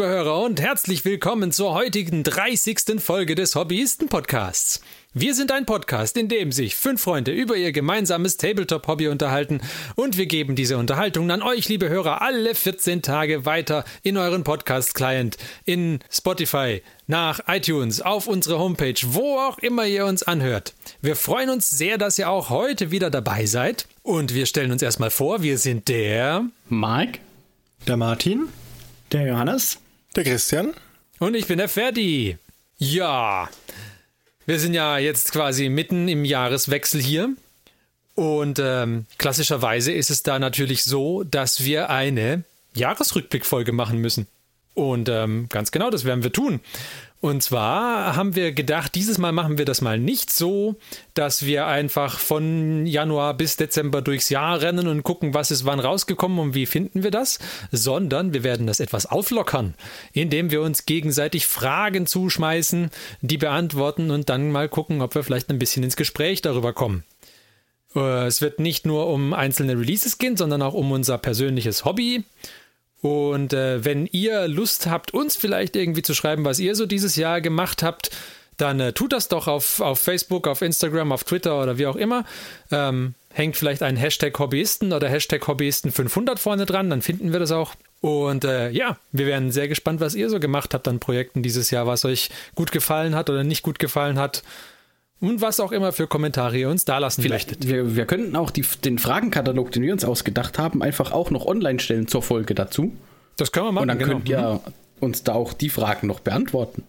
Liebe Hörer, und herzlich willkommen zur heutigen 30. Folge des Hobbyisten-Podcasts. Wir sind ein Podcast, in dem sich fünf Freunde über ihr gemeinsames Tabletop-Hobby unterhalten und wir geben diese Unterhaltung an euch, liebe Hörer, alle 14 Tage weiter in euren Podcast-Client, in Spotify, nach iTunes, auf unsere Homepage, wo auch immer ihr uns anhört. Wir freuen uns sehr, dass ihr auch heute wieder dabei seid und wir stellen uns erstmal vor, wir sind der Mike, der Martin, der Johannes. Der Christian. Und ich bin der Ferdi. Ja, wir sind ja jetzt quasi mitten im Jahreswechsel hier. Und ähm, klassischerweise ist es da natürlich so, dass wir eine Jahresrückblickfolge machen müssen. Und ähm, ganz genau, das werden wir tun. Und zwar haben wir gedacht, dieses Mal machen wir das mal nicht so, dass wir einfach von Januar bis Dezember durchs Jahr rennen und gucken, was ist wann rausgekommen und wie finden wir das, sondern wir werden das etwas auflockern, indem wir uns gegenseitig Fragen zuschmeißen, die beantworten und dann mal gucken, ob wir vielleicht ein bisschen ins Gespräch darüber kommen. Äh, es wird nicht nur um einzelne Releases gehen, sondern auch um unser persönliches Hobby und äh, wenn ihr Lust habt, uns vielleicht irgendwie zu schreiben, was ihr so dieses Jahr gemacht habt, dann äh, tut das doch auf, auf Facebook, auf Instagram, auf Twitter oder wie auch immer. Ähm, hängt vielleicht ein Hashtag Hobbyisten oder Hashtag Hobbyisten 500 vorne dran, dann finden wir das auch. Und äh, ja, wir werden sehr gespannt, was ihr so gemacht habt an Projekten dieses Jahr, was euch gut gefallen hat oder nicht gut gefallen hat und was auch immer für Kommentare ihr uns da lassen Vielleicht, möchtet. Wir, wir könnten auch die, den Fragenkatalog, den wir uns ausgedacht haben, einfach auch noch online stellen zur Folge dazu. Das können wir machen. Und dann genau. könnt ihr mhm. uns da auch die Fragen noch beantworten.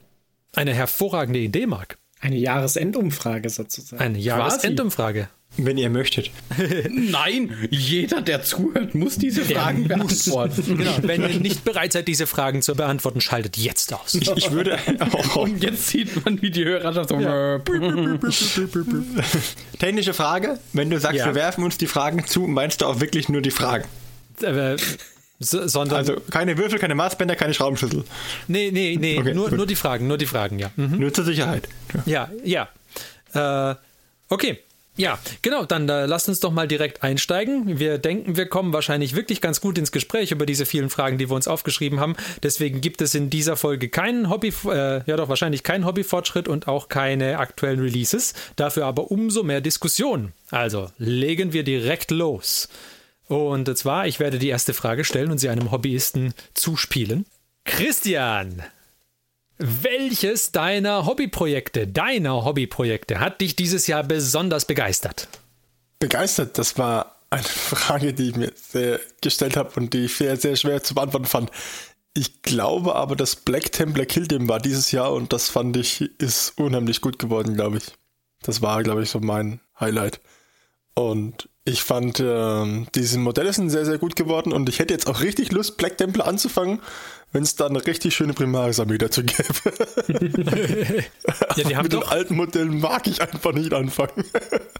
Eine hervorragende Idee, Marc. Eine Jahresendumfrage sozusagen. Eine Jahresendumfrage. Wenn ihr möchtet. Nein, jeder, der zuhört, muss diese Fragen der beantworten. Genau, wenn ihr nicht bereit seid, diese Fragen zu beantworten, schaltet jetzt aus. Ich, ich würde auch. Und jetzt sieht man, wie die Hörer so. Ja. Technische Frage: Wenn du sagst, ja. wir werfen uns die Fragen zu, meinst du auch wirklich nur die Fragen? Äh, sondern also keine Würfel, keine Maßbänder, keine Schraubenschlüssel. Nee, nee, nee, okay, nur, nur die Fragen, nur die Fragen, ja. Mhm. Nur zur Sicherheit. Ja, ja. ja. Äh, okay. Ja, genau, dann äh, lasst uns doch mal direkt einsteigen. Wir denken, wir kommen wahrscheinlich wirklich ganz gut ins Gespräch über diese vielen Fragen, die wir uns aufgeschrieben haben. Deswegen gibt es in dieser Folge keinen Hobby, äh, ja doch wahrscheinlich keinen Hobbyfortschritt und auch keine aktuellen Releases. Dafür aber umso mehr Diskussion. Also legen wir direkt los. Und zwar, ich werde die erste Frage stellen und sie einem Hobbyisten zuspielen. Christian, welches deiner Hobbyprojekte, deiner Hobbyprojekte hat dich dieses Jahr besonders begeistert? Begeistert, das war eine Frage, die ich mir sehr gestellt habe und die ich sehr, sehr schwer zu beantworten fand. Ich glaube aber, dass Black Templar Kill Them war dieses Jahr und das fand ich, ist unheimlich gut geworden, glaube ich. Das war, glaube ich, so mein Highlight. Und ich fand, äh, diese Modelle sind sehr, sehr gut geworden und ich hätte jetzt auch richtig Lust, Black Templar anzufangen, wenn es da eine richtig schöne Primaris-Armee dazu gäbe. ja, die haben mit doch, den alten Modellen mag ich einfach nicht anfangen.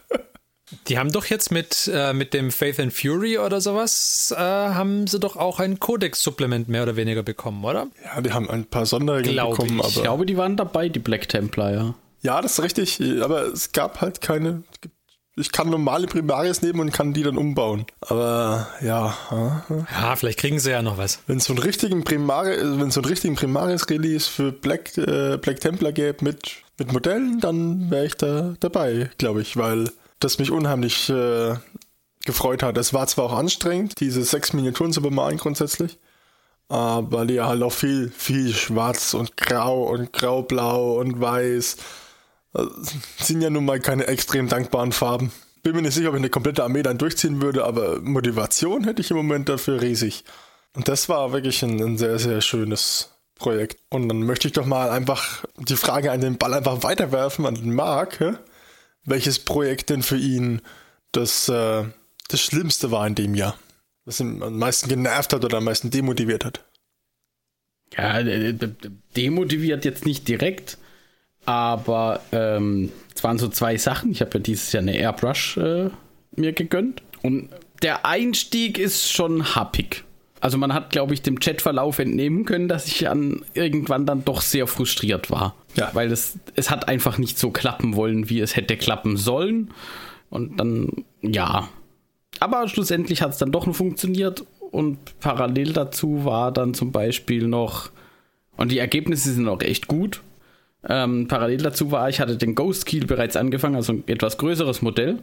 die haben doch jetzt mit, äh, mit dem Faith and Fury oder sowas, äh, haben sie doch auch ein Codex-Supplement mehr oder weniger bekommen, oder? Ja, die haben ein paar Sonderregeln bekommen. Ich. Aber ich glaube, die waren dabei, die Black Templar, ja. Ja, das ist richtig, aber es gab halt keine, ich kann normale Primaris nehmen und kann die dann umbauen. Aber ja. Ja, vielleicht kriegen sie ja noch was. Wenn es so einen richtigen Primaris, wenn so einen richtigen Primaris-Release für Black, äh, Black Templar gäbe mit, mit Modellen, dann wäre ich da dabei, glaube ich, weil das mich unheimlich äh, gefreut hat. Es war zwar auch anstrengend, diese sechs Miniaturen zu bemalen grundsätzlich, aber die halt auch viel, viel schwarz und grau und graublau und weiß sind ja nun mal keine extrem dankbaren Farben. Bin mir nicht sicher, ob ich eine komplette Armee dann durchziehen würde, aber Motivation hätte ich im Moment dafür riesig. Und das war wirklich ein, ein sehr, sehr schönes Projekt. Und dann möchte ich doch mal einfach die Frage an den Ball einfach weiterwerfen an den Marc. Welches Projekt denn für ihn das, äh, das Schlimmste war in dem Jahr? Was ihn am meisten genervt hat oder am meisten demotiviert hat? Ja, demotiviert jetzt nicht direkt, aber ähm, es waren so zwei Sachen. Ich habe ja dieses Jahr eine Airbrush äh, mir gegönnt. Und der Einstieg ist schon happig. Also man hat, glaube ich, dem Chatverlauf entnehmen können, dass ich an irgendwann dann doch sehr frustriert war. Ja. Weil es, es hat einfach nicht so klappen wollen, wie es hätte klappen sollen. Und dann, ja. Aber schlussendlich hat es dann doch noch funktioniert. Und parallel dazu war dann zum Beispiel noch Und die Ergebnisse sind auch echt gut. Ähm, parallel dazu war, ich hatte den Ghost Keel bereits angefangen, also ein etwas größeres Modell.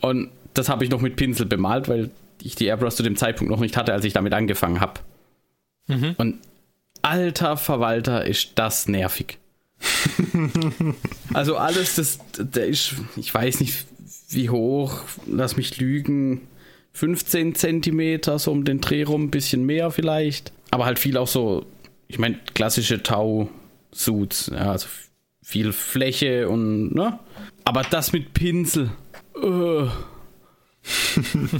Und das habe ich noch mit Pinsel bemalt, weil ich die Airbrush zu dem Zeitpunkt noch nicht hatte, als ich damit angefangen habe. Mhm. Und alter Verwalter ist das nervig. also alles, das, der ist, ich weiß nicht wie hoch, lass mich lügen, 15 Zentimeter, so um den Dreh rum, ein bisschen mehr vielleicht. Aber halt viel auch so, ich meine, klassische Tau-Suits, ja, also viel Fläche und, ne? Aber das mit Pinsel, uh,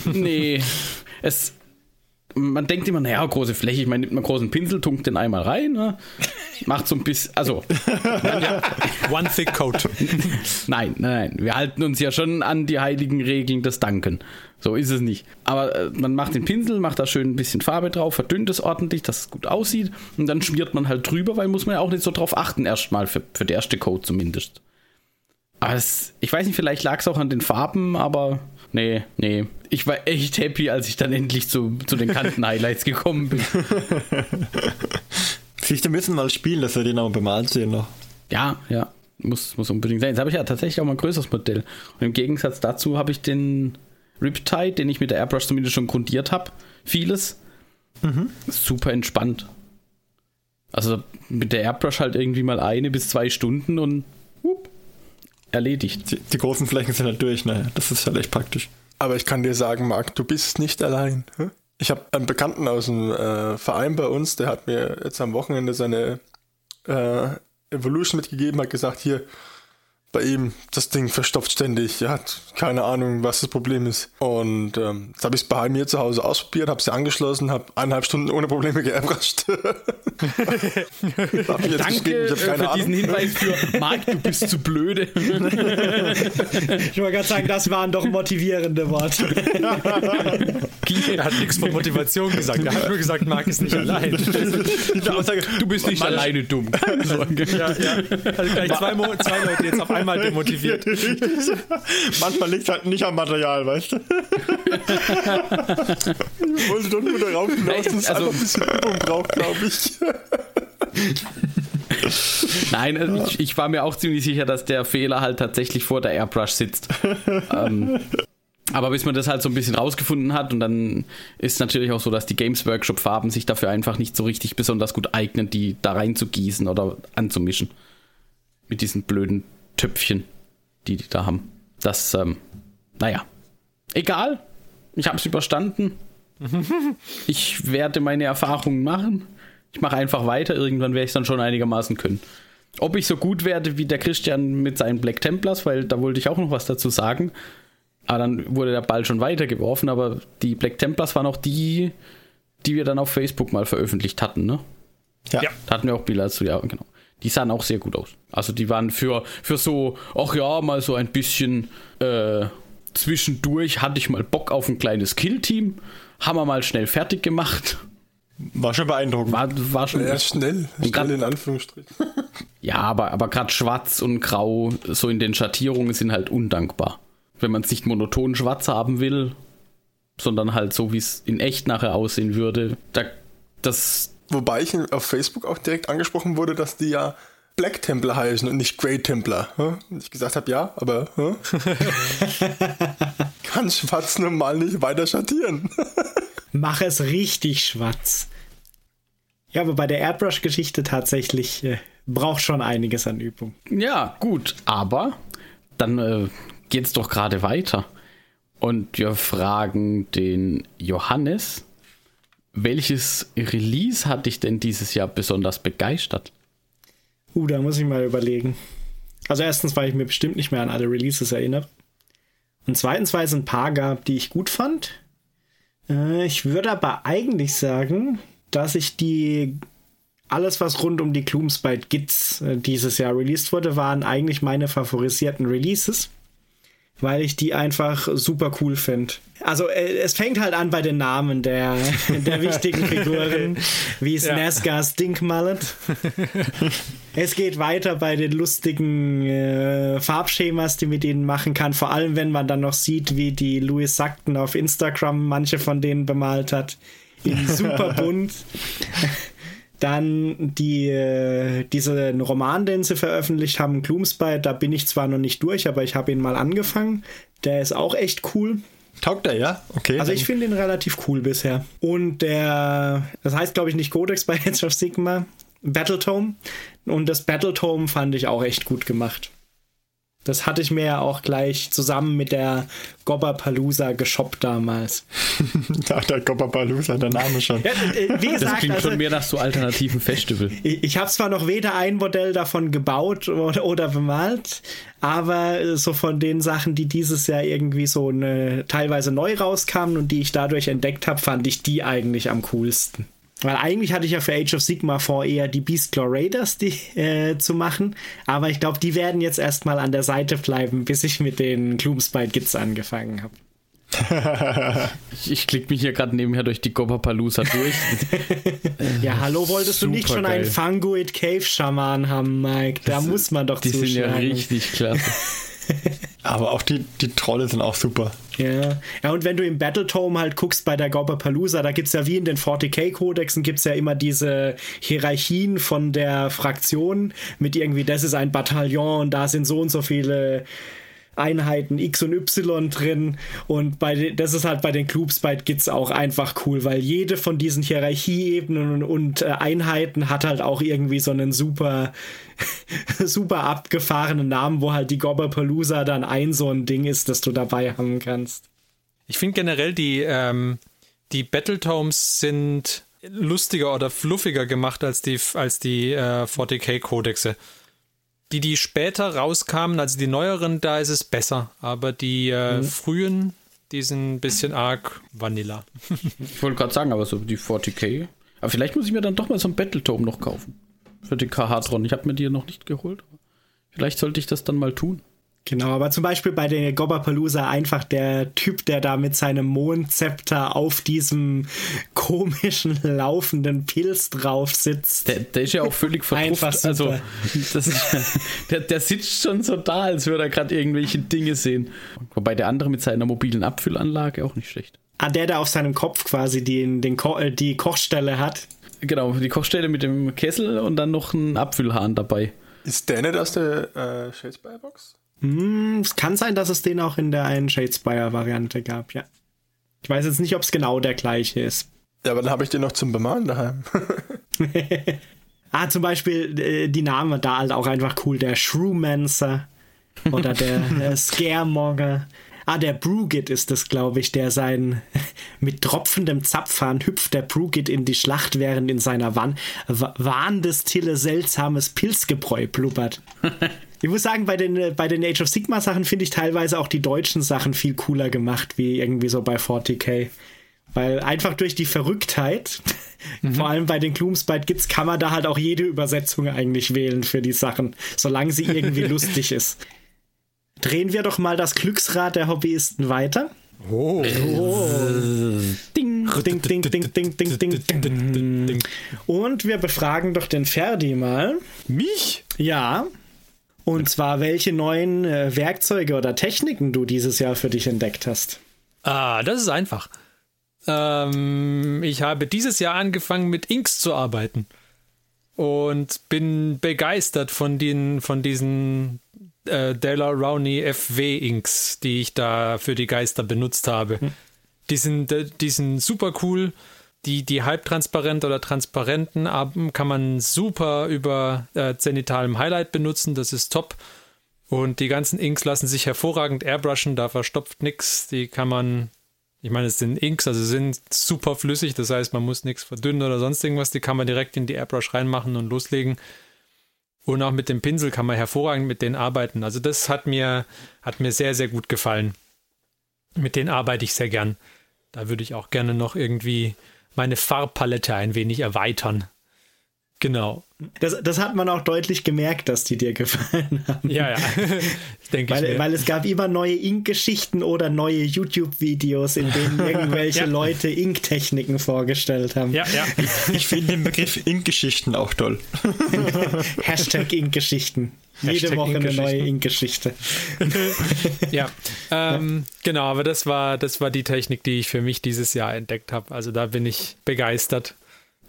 nee, es, man denkt immer, naja, große Fläche, ich meine, nimmt man großen Pinsel, tunkt den einmal rein, ne? macht so ein bisschen, also. One thick coat. nein, nein, wir halten uns ja schon an die heiligen Regeln des Danken. So ist es nicht. Aber äh, man macht den Pinsel, macht da schön ein bisschen Farbe drauf, verdünnt es ordentlich, dass es gut aussieht und dann schmiert man halt drüber, weil muss man ja auch nicht so drauf achten, erstmal für, für den erste Coat zumindest. Aber es, ich weiß nicht, vielleicht lag es auch an den Farben, aber nee, nee. Ich war echt happy, als ich dann endlich zu, zu den Kanten-Highlights gekommen bin. Siehst du, müssen mal spielen, dass wir den auch bemalt sehen noch. Ja, ja. Muss, muss unbedingt sein. Jetzt habe ich ja tatsächlich auch mal ein größeres Modell. Und im Gegensatz dazu habe ich den Riptide, den ich mit der Airbrush zumindest schon grundiert habe. Vieles. Mhm. Super entspannt. Also mit der Airbrush halt irgendwie mal eine bis zwei Stunden und whoop, erledigt. Die, die, großen Flächen sind halt durch, ne? Das ist halt echt praktisch. Aber ich kann dir sagen, Marc, du bist nicht allein. Ich habe einen Bekannten aus dem äh, Verein bei uns, der hat mir jetzt am Wochenende seine äh, Evolution mitgegeben, hat gesagt, hier, bei ihm, das Ding verstopft ständig. Er hat keine Ahnung, was das Problem ist. Und ähm, jetzt habe ich es bei mir zu Hause ausprobiert, habe sie angeschlossen, habe eineinhalb Stunden ohne Probleme geerbrascht. Danke für Ahnung. diesen Hinweis für Marc, du bist zu blöde. ich wollte gerade sagen, das waren doch motivierende Worte. er hat nichts von Motivation gesagt. Er hat nur gesagt, Marc ist nicht allein. du bist nicht alleine dumm. ja, ja. Also gleich zwei, zwei Leute jetzt auf einmal demotiviert. Manchmal liegt es halt nicht am Material, weißt du? ich wollte doch nur darauf hinaus, dass es also, ein bisschen Übung braucht, glaube ich. Nein, also ich, ich, war mir auch ziemlich sicher, dass der Fehler halt tatsächlich vor der Airbrush sitzt. ähm, aber bis man das halt so ein bisschen rausgefunden hat und dann ist natürlich auch so, dass die Games Workshop Farben sich dafür einfach nicht so richtig besonders gut eignen, die da rein zu gießen oder anzumischen. Mit diesen blöden Töpfchen, die die da haben. Das, ähm, naja, egal. Ich habe es überstanden. ich werde meine Erfahrungen machen. Ich mache einfach weiter. Irgendwann werde ich es dann schon einigermaßen können. Ob ich so gut werde wie der Christian mit seinen Black Templars, weil da wollte ich auch noch was dazu sagen. Aber dann wurde der Ball schon weitergeworfen. Aber die Black Templars waren auch die, die wir dann auf Facebook mal veröffentlicht hatten, ne? Ja. Da hatten wir auch Bilder zu, ja, genau die sahen auch sehr gut aus. Also die waren für, für so, ach ja, mal so ein bisschen äh, zwischendurch hatte ich mal Bock auf ein kleines Kill-Team. Haben wir mal schnell fertig gemacht. War schon beeindruckend. War, war schon ja, schnell. Schnell grad, in Anführungsstrichen. ja, aber, aber gerade schwarz und grau, so in den Schattierungen sind halt undankbar. Wenn man es nicht monoton schwarz haben will, sondern halt so, wie es in echt nachher aussehen würde, da, das, Wobei ich auf Facebook auch direkt angesprochen wurde, dass die ja Black Templar heißen und nicht Grey Templar. Und ich gesagt habe, ja, aber kann schwarz normal nicht weiter schattieren. Mach es richtig schwarz. Ja, aber bei der Airbrush-Geschichte tatsächlich äh, braucht schon einiges an Übung. Ja, gut, aber dann äh, es doch gerade weiter. Und wir fragen den Johannes, welches Release hat dich denn dieses Jahr besonders begeistert? Uh, da muss ich mal überlegen. Also erstens, weil ich mir bestimmt nicht mehr an alle Releases erinnere. Und zweitens, weil es ein paar gab, die ich gut fand. Äh, ich würde aber eigentlich sagen, dass ich die alles, was rund um die Gloomspite Gits äh, dieses Jahr released wurde, waren eigentlich meine favorisierten Releases weil ich die einfach super cool finde. Also äh, es fängt halt an bei den Namen der, der wichtigen Figuren, wie ja. Nazca Stinkmallet. es geht weiter bei den lustigen äh, Farbschemas, die mit ihnen machen kann, vor allem wenn man dann noch sieht, wie die Louis Sackton auf Instagram manche von denen bemalt hat. In super bunt. Dann die, diesen Roman, den sie veröffentlicht haben, Gloomspite, da bin ich zwar noch nicht durch, aber ich habe ihn mal angefangen. Der ist auch echt cool. Taugt er, ja? Okay. Also ich finde ihn relativ cool bisher. Und der, das heißt glaube ich nicht Codex bei Age of Sigma, Battletome. Und das Battletome fand ich auch echt gut gemacht. Das hatte ich mir ja auch gleich zusammen mit der Gobberpalooza geshoppt damals. da, der Gobberpalooza, der Name schon. Ja, äh, wie gesagt, das klingt also, schon mehr nach so alternativen Festival. Ich, ich habe zwar noch weder ein Modell davon gebaut oder, oder, bemalt, aber so von den Sachen, die dieses Jahr irgendwie so eine, teilweise neu rauskamen und die ich dadurch entdeckt habe, fand ich die eigentlich am coolsten. Weil eigentlich hatte ich ja für Age of Sigma vor, eher die Beastclaw Raiders die, äh, zu machen. Aber ich glaube, die werden jetzt erstmal an der Seite bleiben, bis ich mit den Gloomspite Gits angefangen habe. ich, ich klicke mich hier gerade nebenher durch die Gopapalooza durch. ja, hallo, wolltest Super du nicht schon geil. einen Fungoid Cave Shaman haben, Mike? Da das muss man doch Die zuschlagen. sind ja richtig klasse. Aber auch die, die Trolle sind auch super. Ja. ja, und wenn du im Battletome halt guckst bei der Gauperpalooza, da gibt es ja wie in den 40k-Kodexen gibt es ja immer diese Hierarchien von der Fraktion mit irgendwie, das ist ein Bataillon und da sind so und so viele Einheiten X und Y drin und bei das ist halt bei den Clubs bei Gits auch einfach cool, weil jede von diesen Hierarchieebenen und, und äh, Einheiten hat halt auch irgendwie so einen super super abgefahrenen Namen, wo halt die Gobberpalooza dann ein so ein Ding ist, das du dabei haben kannst. Ich finde generell die ähm, die Battletomes sind lustiger oder fluffiger gemacht als die als die äh, 40k Kodexe. Die, die später rauskamen, also die neueren, da ist es besser. Aber die äh, mhm. frühen, die sind ein bisschen arg Vanilla. ich wollte gerade sagen, aber so die 40k. Aber vielleicht muss ich mir dann doch mal so ein Battletome noch kaufen. Für den KH-Tron. Ich habe mir die noch nicht geholt. Vielleicht sollte ich das dann mal tun. Genau, aber zum Beispiel bei der Gobberpalooza einfach der Typ, der da mit seinem Mondzepter auf diesem komischen laufenden Pilz drauf sitzt. Der, der ist ja auch völlig verpufft. Also, das, der, der sitzt schon so da, als würde er gerade irgendwelche Dinge sehen. Wobei der andere mit seiner mobilen Abfüllanlage auch nicht schlecht. Ah, der, der auf seinem Kopf quasi die, den Ko äh, die Kochstelle hat. Genau, die Kochstelle mit dem Kessel und dann noch ein Abfüllhahn dabei. Ist der nicht aus der äh, Shadespire-Box? Hm, es kann sein, dass es den auch in der einen Shadespire-Variante gab, ja. Ich weiß jetzt nicht, ob es genau der gleiche ist. Ja, aber dann habe ich den noch zum Bemalen daheim. ah, zum Beispiel äh, die Namen da halt auch einfach cool. Der Shrewmancer oder der äh, Scaremogger. Ah, der Brugit ist es, glaube ich, der sein mit tropfendem Zapfhahn hüpft der Brugit in die Schlacht, während in seiner wahndes Tille seltsames Pilzgebräu blubbert. Ich muss sagen, bei den, bei den Age of Sigma Sachen finde ich teilweise auch die deutschen Sachen viel cooler gemacht, wie irgendwie so bei 40k. Weil einfach durch die Verrücktheit, mhm. vor allem bei den Gloomspite Gits, kann man da halt auch jede Übersetzung eigentlich wählen für die Sachen, solange sie irgendwie lustig ist. Drehen wir doch mal das Glücksrad der Hobbyisten weiter. Oh. oh. Ding, ding, ding, ding, ding, ding, ding, ding. Und wir befragen doch den Ferdi mal. Mich? Ja. Und zwar, welche neuen äh, Werkzeuge oder Techniken du dieses Jahr für dich entdeckt hast. Ah, das ist einfach. Ähm, ich habe dieses Jahr angefangen mit Inks zu arbeiten und bin begeistert von den von diesen äh, Della Rowney FW Inks, die ich da für die Geister benutzt habe. Hm. Die sind äh, die sind super cool die, die halbtransparent oder transparenten kann man super über äh, zenitalem Highlight benutzen. Das ist top. Und die ganzen Inks lassen sich hervorragend airbrushen, da verstopft nichts. Die kann man, ich meine, es sind Inks, also sind super flüssig, das heißt, man muss nichts verdünnen oder sonst irgendwas. Die kann man direkt in die Airbrush reinmachen und loslegen. Und auch mit dem Pinsel kann man hervorragend mit denen arbeiten. Also das hat mir, hat mir sehr, sehr gut gefallen. Mit denen arbeite ich sehr gern. Da würde ich auch gerne noch irgendwie meine Farbpalette ein wenig erweitern. Genau. Das, das hat man auch deutlich gemerkt, dass die dir gefallen haben. Ja, ja. Denke weil, ich weil es gab immer neue Ink-Geschichten oder neue YouTube-Videos, in denen irgendwelche ja. Leute Ink-Techniken vorgestellt haben. Ja, ja. Ich, ich finde den Begriff Ink-Geschichten auch toll. Hashtag Ink-Geschichten. Jede Woche eine neue Ink-Geschichte. ja, ähm, genau, aber das war, das war die Technik, die ich für mich dieses Jahr entdeckt habe. Also da bin ich begeistert.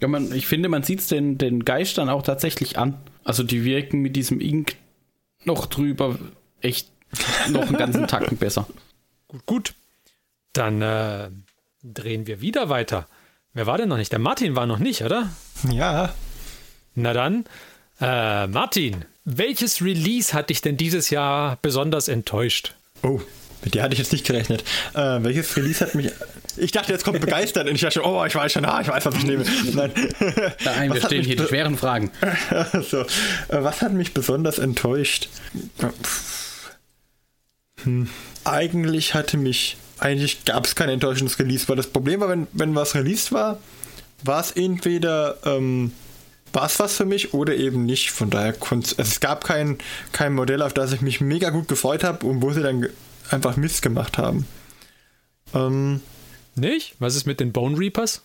Ja, man, ich finde, man sieht es den, den Geistern auch tatsächlich an. Also die wirken mit diesem Ink noch drüber echt noch einen ganzen Tacken besser. Gut, gut. Dann äh, drehen wir wieder weiter. Wer war denn noch nicht? Der Martin war noch nicht, oder? Ja. Na dann, äh, Martin, welches Release hat dich denn dieses Jahr besonders enttäuscht? Oh, mit der hatte ich jetzt nicht gerechnet. Äh, welches Release hat mich. Ich dachte, jetzt kommt begeistert und ich dachte, oh, ich weiß schon, ah, ich weiß, was ich nehme. Nein. Nein, wir stellen hier die schweren Fragen. so, was hat mich besonders enttäuscht? Hm. Eigentlich hatte mich. Eigentlich gab es kein enttäuschendes Release, weil das Problem war, wenn, wenn was released war, war es entweder. Ähm, war es was für mich oder eben nicht. Von daher konnte also es gab kein, kein Modell, auf das ich mich mega gut gefreut habe und wo sie dann einfach Mist gemacht haben. Ähm, nicht? Was ist mit den Bone Reapers?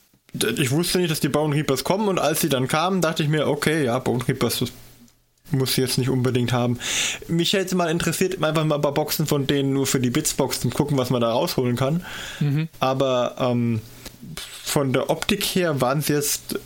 Ich wusste nicht, dass die Bone Reapers kommen und als sie dann kamen, dachte ich mir, okay, ja, Bone Reapers muss ich jetzt nicht unbedingt haben. Mich hätte mal interessiert, einfach mal ein paar Boxen von denen nur für die Bitsbox und gucken, was man da rausholen kann. Mhm. Aber ähm, von der Optik her waren sie jetzt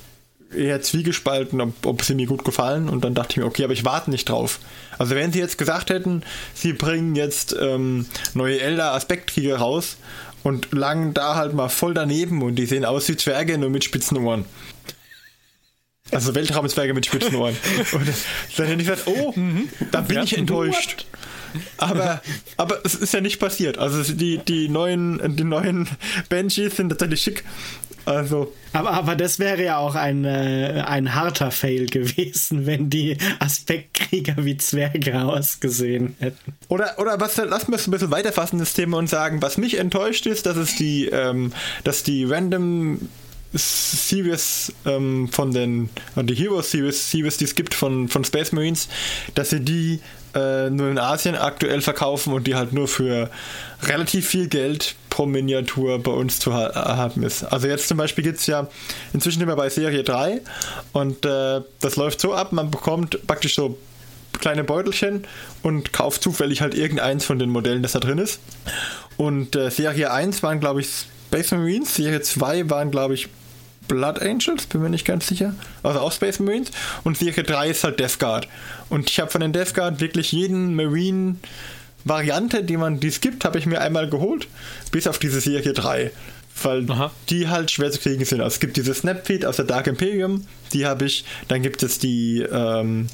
eher zwiegespalten, ob, ob sie mir gut gefallen. Und dann dachte ich mir, okay, aber ich warte nicht drauf. Also wenn sie jetzt gesagt hätten, sie bringen jetzt ähm, neue Elder Aspektkrieger raus und langen da halt mal voll daneben und die sehen aus wie Zwerge, nur mit spitzen Ohren. Also Weltraumzwerge mit spitzen Ohren. Und dann hätte ich gesagt, oh, mhm. da bin ich enttäuscht. Aber, aber es ist ja nicht passiert. Also die, die neuen, die neuen Banshees sind tatsächlich schick. Also. Aber, aber das wäre ja auch ein, äh, ein harter Fail gewesen, wenn die Aspektkrieger wie Zwerge ausgesehen hätten. Oder, oder was, lass mich ein bisschen weiterfassen, das Thema, und sagen, was mich enttäuscht ist, dass es die, ähm, dass die Random Series ähm, von den, die Hero Series, Series, die es gibt von, von Space Marines, dass sie die äh, nur in Asien aktuell verkaufen und die halt nur für relativ viel Geld pro Miniatur bei uns zu ha haben ist. Also jetzt zum Beispiel gibt es ja inzwischen immer bei Serie 3 und äh, das läuft so ab, man bekommt praktisch so kleine Beutelchen und kauft zufällig halt irgendeins von den Modellen, das da drin ist. Und äh, Serie 1 waren, glaube ich, Space Marines, Serie 2 waren, glaube ich, Blood Angels, bin mir nicht ganz sicher. Also auch Space Marines. Und Serie 3 ist halt Death Guard. Und ich habe von den Death Guard wirklich jeden Marine Variante, die man dies gibt, habe ich mir einmal geholt, bis auf diese Serie 3. Weil Aha. die halt schwer zu kriegen sind. Also es gibt diese Snapfeed aus der Dark Imperium, die habe ich. Dann gibt es die ähm,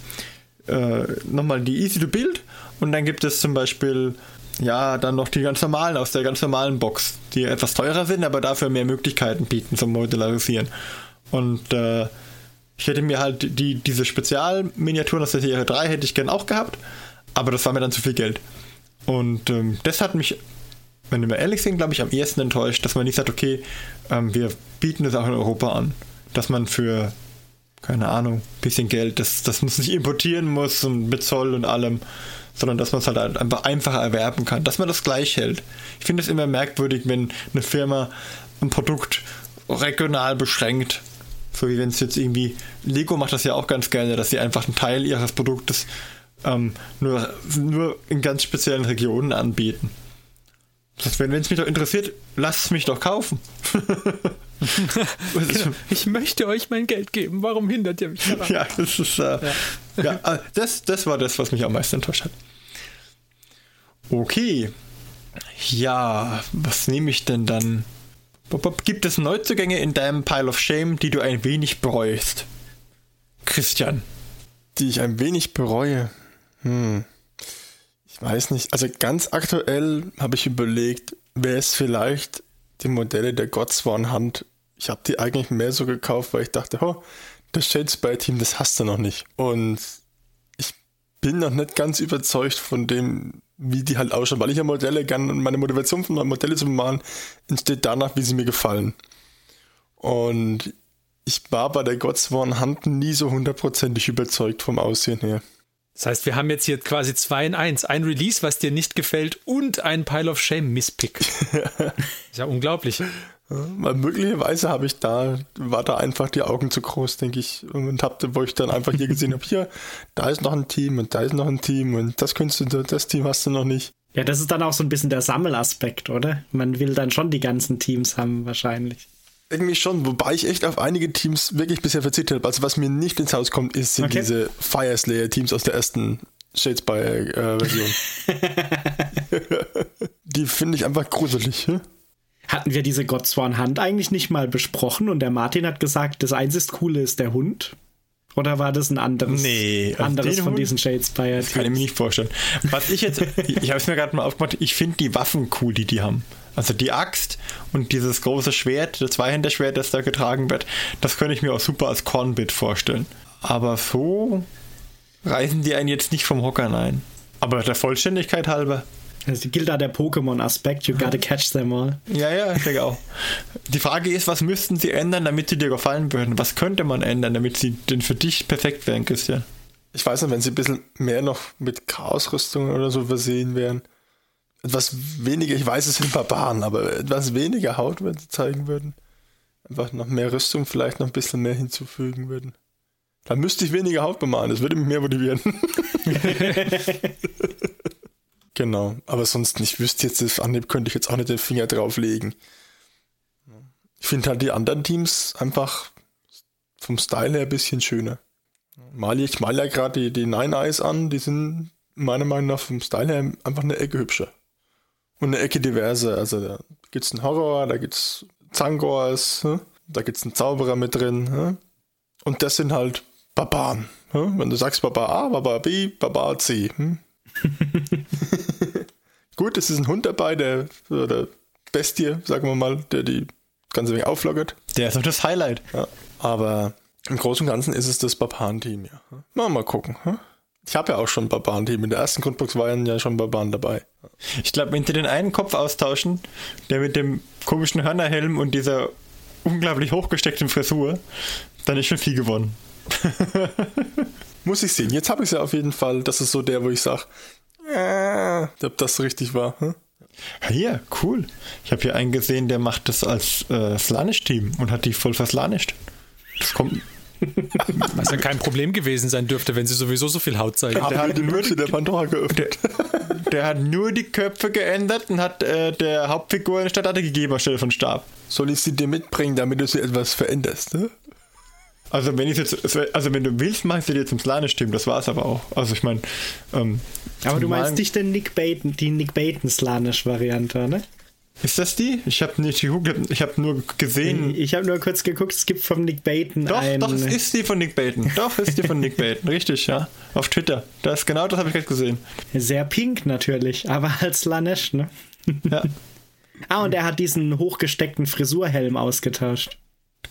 äh, nochmal die Easy to Build und dann gibt es zum Beispiel ja, dann noch die ganz normalen aus der ganz normalen Box, die etwas teurer sind, aber dafür mehr Möglichkeiten bieten zum Modularisieren. Und äh, ich hätte mir halt die, diese Spezialminiaturen aus der Serie 3 hätte ich gern auch gehabt, aber das war mir dann zu viel Geld. Und ähm, das hat mich, wenn wir ehrlich sind, glaube ich, am ehesten enttäuscht, dass man nicht sagt, okay, ähm, wir bieten es auch in Europa an. Dass man für, keine Ahnung, bisschen Geld, das, das man nicht importieren muss und mit Zoll und allem, sondern dass man es halt einfach einfacher erwerben kann, dass man das gleich hält. Ich finde es immer merkwürdig, wenn eine Firma ein Produkt regional beschränkt. So wie wenn es jetzt irgendwie, Lego macht das ja auch ganz gerne, dass sie einfach einen Teil ihres Produktes ähm, nur, nur in ganz speziellen Regionen anbieten. Wenn es mich doch interessiert, lasst es mich doch kaufen. genau. Ich möchte euch mein Geld geben. Warum hindert ihr mich daran? Ja, das ist äh, ja. ja äh, das, das war das, was mich am meisten enttäuscht hat. Okay. Ja, was nehme ich denn dann? Gibt es Neuzugänge in deinem Pile of Shame, die du ein wenig bereust? Christian. Die ich ein wenig bereue. Hm. Ich weiß nicht. Also ganz aktuell habe ich überlegt, wäre es vielleicht die Modelle der Godsworn Hand. Ich habe die eigentlich mehr so gekauft, weil ich dachte, oh, das Shadespire-Team, das hast du noch nicht. Und ich bin noch nicht ganz überzeugt von dem, wie die halt ausschauen, weil ich ja Modelle gerne, meine Motivation von meinen Modelle zu bemalen, entsteht danach, wie sie mir gefallen. Und ich war bei der Godsworn Hand nie so hundertprozentig überzeugt vom Aussehen her. Das heißt, wir haben jetzt hier quasi zwei in eins. Ein Release, was dir nicht gefällt und ein Pile of Shame Misspick. ist ja unglaublich. weil möglicherweise habe ich da, war da einfach die Augen zu groß, denke ich. Und habe, wo ich dann einfach hier gesehen habe, hier, da ist noch ein Team und da ist noch ein Team und das könntest du, das Team hast du noch nicht. Ja, das ist dann auch so ein bisschen der Sammelaspekt, oder? Man will dann schon die ganzen Teams haben, wahrscheinlich. Irgendwie schon, wobei ich echt auf einige Teams wirklich bisher verzichtet habe. Also was mir nicht ins Haus kommt, ist, sind Okay. diese Fire Slayer Teams aus der ersten Shadespire-Version. Die finde ich einfach gruselig. Hm? Hatten wir diese Godsworn Hand eigentlich nicht mal besprochen und der Martin hat gesagt, das einzig Coole ist der Hund? Oder war das ein anderes, Nee, anderes von Hund- diesen Shadespire Das kann ich mir nicht vorstellen. Was ich jetzt, ich, ich habe es mir gerade mal aufgemacht, ich finde die Waffen cool, die die haben. Also die Axt und dieses große Schwert, das Zweihänderschwert, das da getragen wird, das könnte ich mir auch super als Cornbit vorstellen. Aber so reißen die einen jetzt nicht vom Hocker ein. Aber der Vollständigkeit halber. Also gilt da der Pokémon-Aspekt, you gotta catch them all. Ja, ja, ich denke auch. Die Frage ist, was müssten sie ändern, damit sie dir gefallen würden? Was könnte man ändern, damit sie denn für dich perfekt wären, Christian? Ich weiß nicht, wenn sie ein bisschen mehr noch mit Chaosrüstungen oder so versehen wären. Etwas weniger, ich weiß, es sind Barbaren, aber etwas weniger Haut, wenn sie zeigen würden. Einfach noch mehr Rüstung, vielleicht noch ein bisschen mehr hinzufügen würden. Dann müsste ich weniger Haut bemalen, das würde mich mehr motivieren. genau, aber sonst nicht. Ich wüsste jetzt, das Anhieb könnte ich jetzt auch nicht den Finger drauflegen. Ich finde halt die anderen Teams einfach vom Style her ein bisschen schöner. Mal ich mal ja gerade die, die Nine Eyes an, die sind meiner Meinung nach vom Style her einfach eine Ecke hübscher. Und eine Ecke diverser. Also da gibt's einen Horror, da gibt's Zangors, hm? da gibt's einen Zauberer mit drin. Hm? Und das sind halt Barbaren. Hm? Wenn du sagst Barbar A, Barbar B, Barbar C. Hm? Gut, es ist ein Hund dabei, der oder Bestie, sagen wir mal, der die ganze Menge auflockert. Der ist doch das Highlight. Ja, aber im Großen und Ganzen ist es das Barbaren-Team, ja. Mal mal gucken. hm? Ich habe ja auch schon ein Barbaren-Team. In der ersten Grundbox waren ja schon Barbaren dabei. Ich glaube, wenn sie den einen Kopf austauschen, der mit dem komischen Hörnerhelm und dieser unglaublich hochgesteckten Frisur, dann ist schon viel gewonnen. Muss ich sehen. Jetzt habe ich es ja auf jeden Fall. Das ist so der, wo ich sage, äh, ob das richtig war. Hm? Hier, cool. Ich habe hier einen gesehen, der macht das als äh, Slanish-Team und hat die voll verslanischt. Das kommt. Was ja kein Problem gewesen sein dürfte, wenn sie sowieso so viel Haut zeigen. Der hat die Mütze der Pandora geöffnet. Der hat nur die Köpfe geändert und hat äh, der Hauptfigur eine Stadtarte gegeben anstelle von Stab. Soll ich sie dir mitbringen, damit du sie etwas veränderst? Ne? Also wenn ich jetzt, also wenn du willst, mach ich sie dir zum Slanish-Team. Das war's aber auch. Also ich meine, ähm, Aber du meinst nicht den Nick Baton, die Nick Baton Slanish-Variante, ne? Ist das die? Ich habe nicht ich habe nur gesehen. Ich habe nur kurz geguckt, es gibt vom Nick Baton Doch, ein. doch, es ist die von Nick Baton. Doch, ist die von Nick Baton. Richtig, ja. Auf Twitter. Das genau das habe ich gerade gesehen. Sehr pink natürlich, aber als Slanesh, ne? Ja. Ah, und er hat diesen hochgesteckten Frisurhelm ausgetauscht.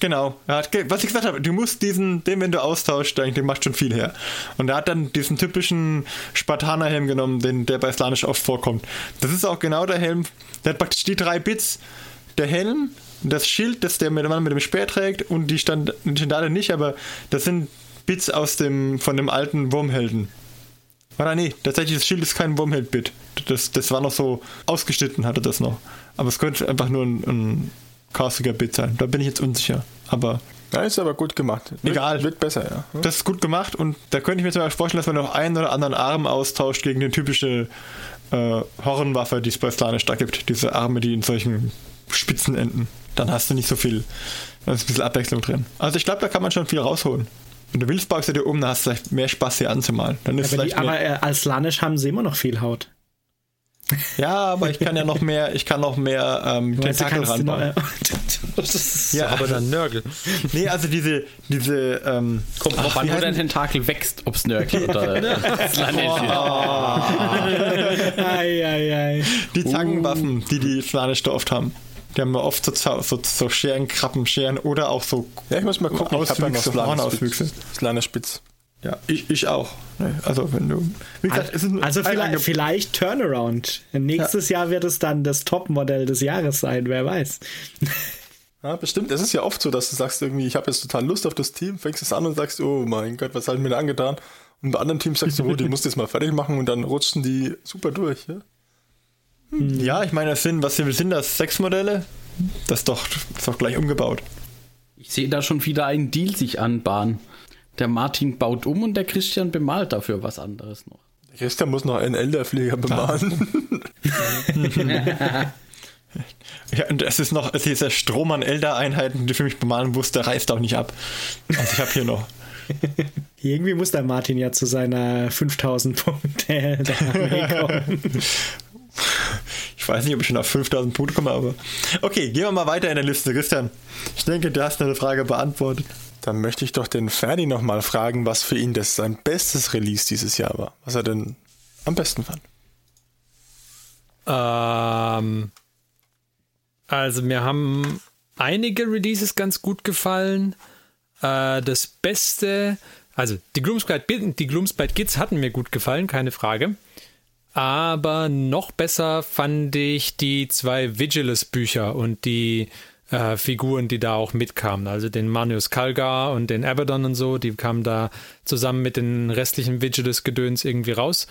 Genau. Was ich gesagt habe, du musst diesen, den, wenn du austauschst, den macht schon viel her. Und er hat dann diesen typischen Spartanerhelm genommen, den, der bei Slanish oft vorkommt. Das ist auch genau der Helm. Der hat praktisch die drei Bits. Der Helm, das Schild, das der Mann mit dem Speer trägt und die Stand, Standarte nicht, aber das sind Bits aus dem, von dem alten Wurmhelden. Oder nee, tatsächlich, das Schild ist kein Wurmheld-Bit. Das, das war noch so ausgeschnitten, hatte das noch. Aber es könnte einfach nur ein, ein chaosiger Bit sein. Da bin ich jetzt unsicher. Aber Ja, ist aber gut gemacht. Wird, Egal. Wird besser, ja. das ist gut gemacht und da könnte ich mir zum Beispiel vorstellen, dass man noch einen oder anderen Arm austauscht gegen die typische äh, Hornwaffe, die es bei Slanish da gibt. Diese Arme, die in solchen Spitzen enden. Dann hast du nicht so viel, da ist ein bisschen Abwechslung drin. Also ich glaube, da kann man schon viel rausholen. Wenn du willst, baust du dir um, dann hast du vielleicht mehr Spaß, hier anzumalen. Dann ist Aber, die, vielleicht mehr, aber äh, als Slanesh haben sie immer noch viel Haut. Ja, aber ich kann ja noch mehr, ich kann noch mehr ähm, Tentakel die ranbauen. das Ja, Aber dann Nörgel. Nee, also diese, diese, ähm, Kommt drauf an, wo heißen- Tentakel wächst, ob Snurky oder Slanesh ei, ei, ei. Die Zangenwaffen, die die Slanisch da oft haben. Die haben ja oft so, so, so Scheren, Krabbenscheren oder auch so. Ja, ich muss mal gucken. Ich habe ja noch Auswüchse, Hornauswüchse. Slane Spitz. Ja, ich, ich auch. Also, wenn du. Wie gesagt, es ist ein- Also vielleicht, vielleicht Turnaround. Nächstes Jahr wird es dann das Topmodell des Jahres sein, wer weiß. Ja, bestimmt. Es ist ja oft so, dass du sagst irgendwie, ich habe jetzt total Lust auf das Team, fängst es an und sagst, oh mein Gott, was habe ich mir da angetan? Und bei anderen Teams sagst du, oh, die musst du jetzt mal fertig machen und dann rutschen die super durch. Ja? Ja, ich meine, das sind, was sind das? Sechs Modelle? Das ist doch, das ist doch gleich umgebaut. Ich sehe da schon wieder einen Deal sich anbahnen. Der Martin baut um und der Christian bemalt dafür was anderes noch. Christian muss noch einen Elderpfleger bemalen. Ja, und es ist noch, es ist dieser Strom an Elder-Einheiten, die für mich bemalen muss, der reißt auch nicht ab. Also ich habe hier noch. Irgendwie muss der Martin ja zu seiner 5000 Punkte kommen. Ich weiß nicht, ob ich schon auf 5000 Punkte komme, aber. Okay, gehen wir mal weiter in der Liste. Christian, ich denke, du hast eine Frage beantwortet. Dann möchte ich doch den Ferdi nochmal fragen, was für ihn das sein bestes Release dieses Jahr war. Was er denn am besten fand. Ähm, also mir haben einige Releases ganz gut gefallen. Äh, das Beste, also die Gloomspite, die Gloomspite Kids hatten mir gut gefallen, keine Frage. Aber noch besser fand ich die zwei Vigilus-Bücher und die äh, Figuren, die da auch mitkamen. Also den Manius Kalgar und den Abaddon und so, die kamen da zusammen mit den restlichen Vigilus-Gedöns irgendwie raus.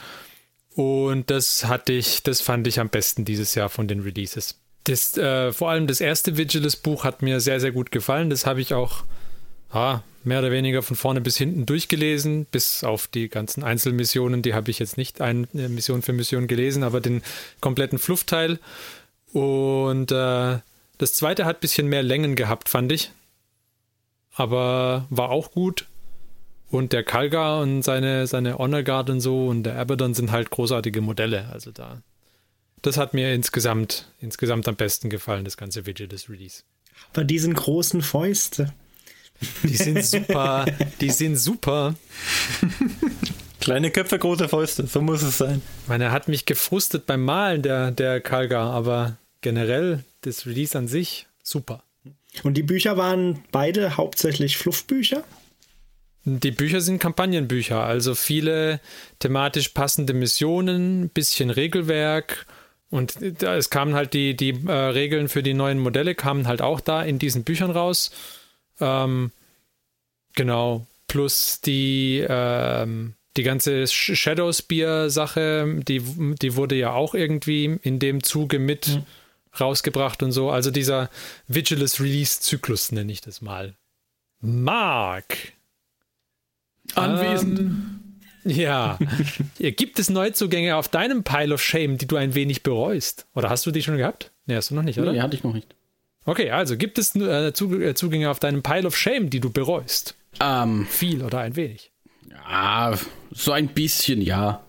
Und das hatte ich, das fand ich am besten dieses Jahr von den Releases. Das, äh, vor allem das erste Vigilus-Buch hat mir sehr, sehr gut gefallen. Das habe ich auch ah, mehr oder weniger von vorne bis hinten durchgelesen, bis auf die ganzen Einzelmissionen. Die habe ich jetzt nicht eine Mission für Mission gelesen, aber den kompletten Fluffteil. Und äh, das zweite hat ein bisschen mehr Längen gehabt, fand ich. Aber war auch gut. Und der Kalgar und seine, seine Honor Guard und so und der Abaddon sind halt großartige Modelle. Also da. Das hat mir insgesamt, insgesamt am besten gefallen, das ganze Vigilus Release. Aber diesen großen Fäuste. Die sind super. die sind super. Kleine Köpfe, große Fäuste, so muss es sein. Ich meine, er hat mich gefrustet beim Malen, der, der Kalgar, aber generell das Release an sich super. Und die Bücher waren beide hauptsächlich Fluffbücher? Die Bücher sind Kampagnenbücher, also viele thematisch passende Missionen, bisschen Regelwerk und es kamen halt die, die äh, Regeln für die neuen Modelle kamen halt auch da in diesen Büchern raus. Ähm, genau, plus die, ähm, die ganze Shadow Spear-Sache, die, die wurde ja auch irgendwie in dem Zuge mit mhm. Rausgebracht und so. Also dieser Vigilus Release-Zyklus nenne ich das mal. Mark, Anwesend. Ähm, ja. Gibt es Neuzugänge auf deinem Pile of Shame, die du ein wenig bereust? Oder hast du die schon gehabt? Nee, hast du noch nicht, oder? Nee, hatte ich noch nicht. Okay, also gibt es äh, äh, Zugänge auf deinem Pile of Shame, die du bereust? Ähm, Viel oder ein wenig? Ja, so ein bisschen, ja.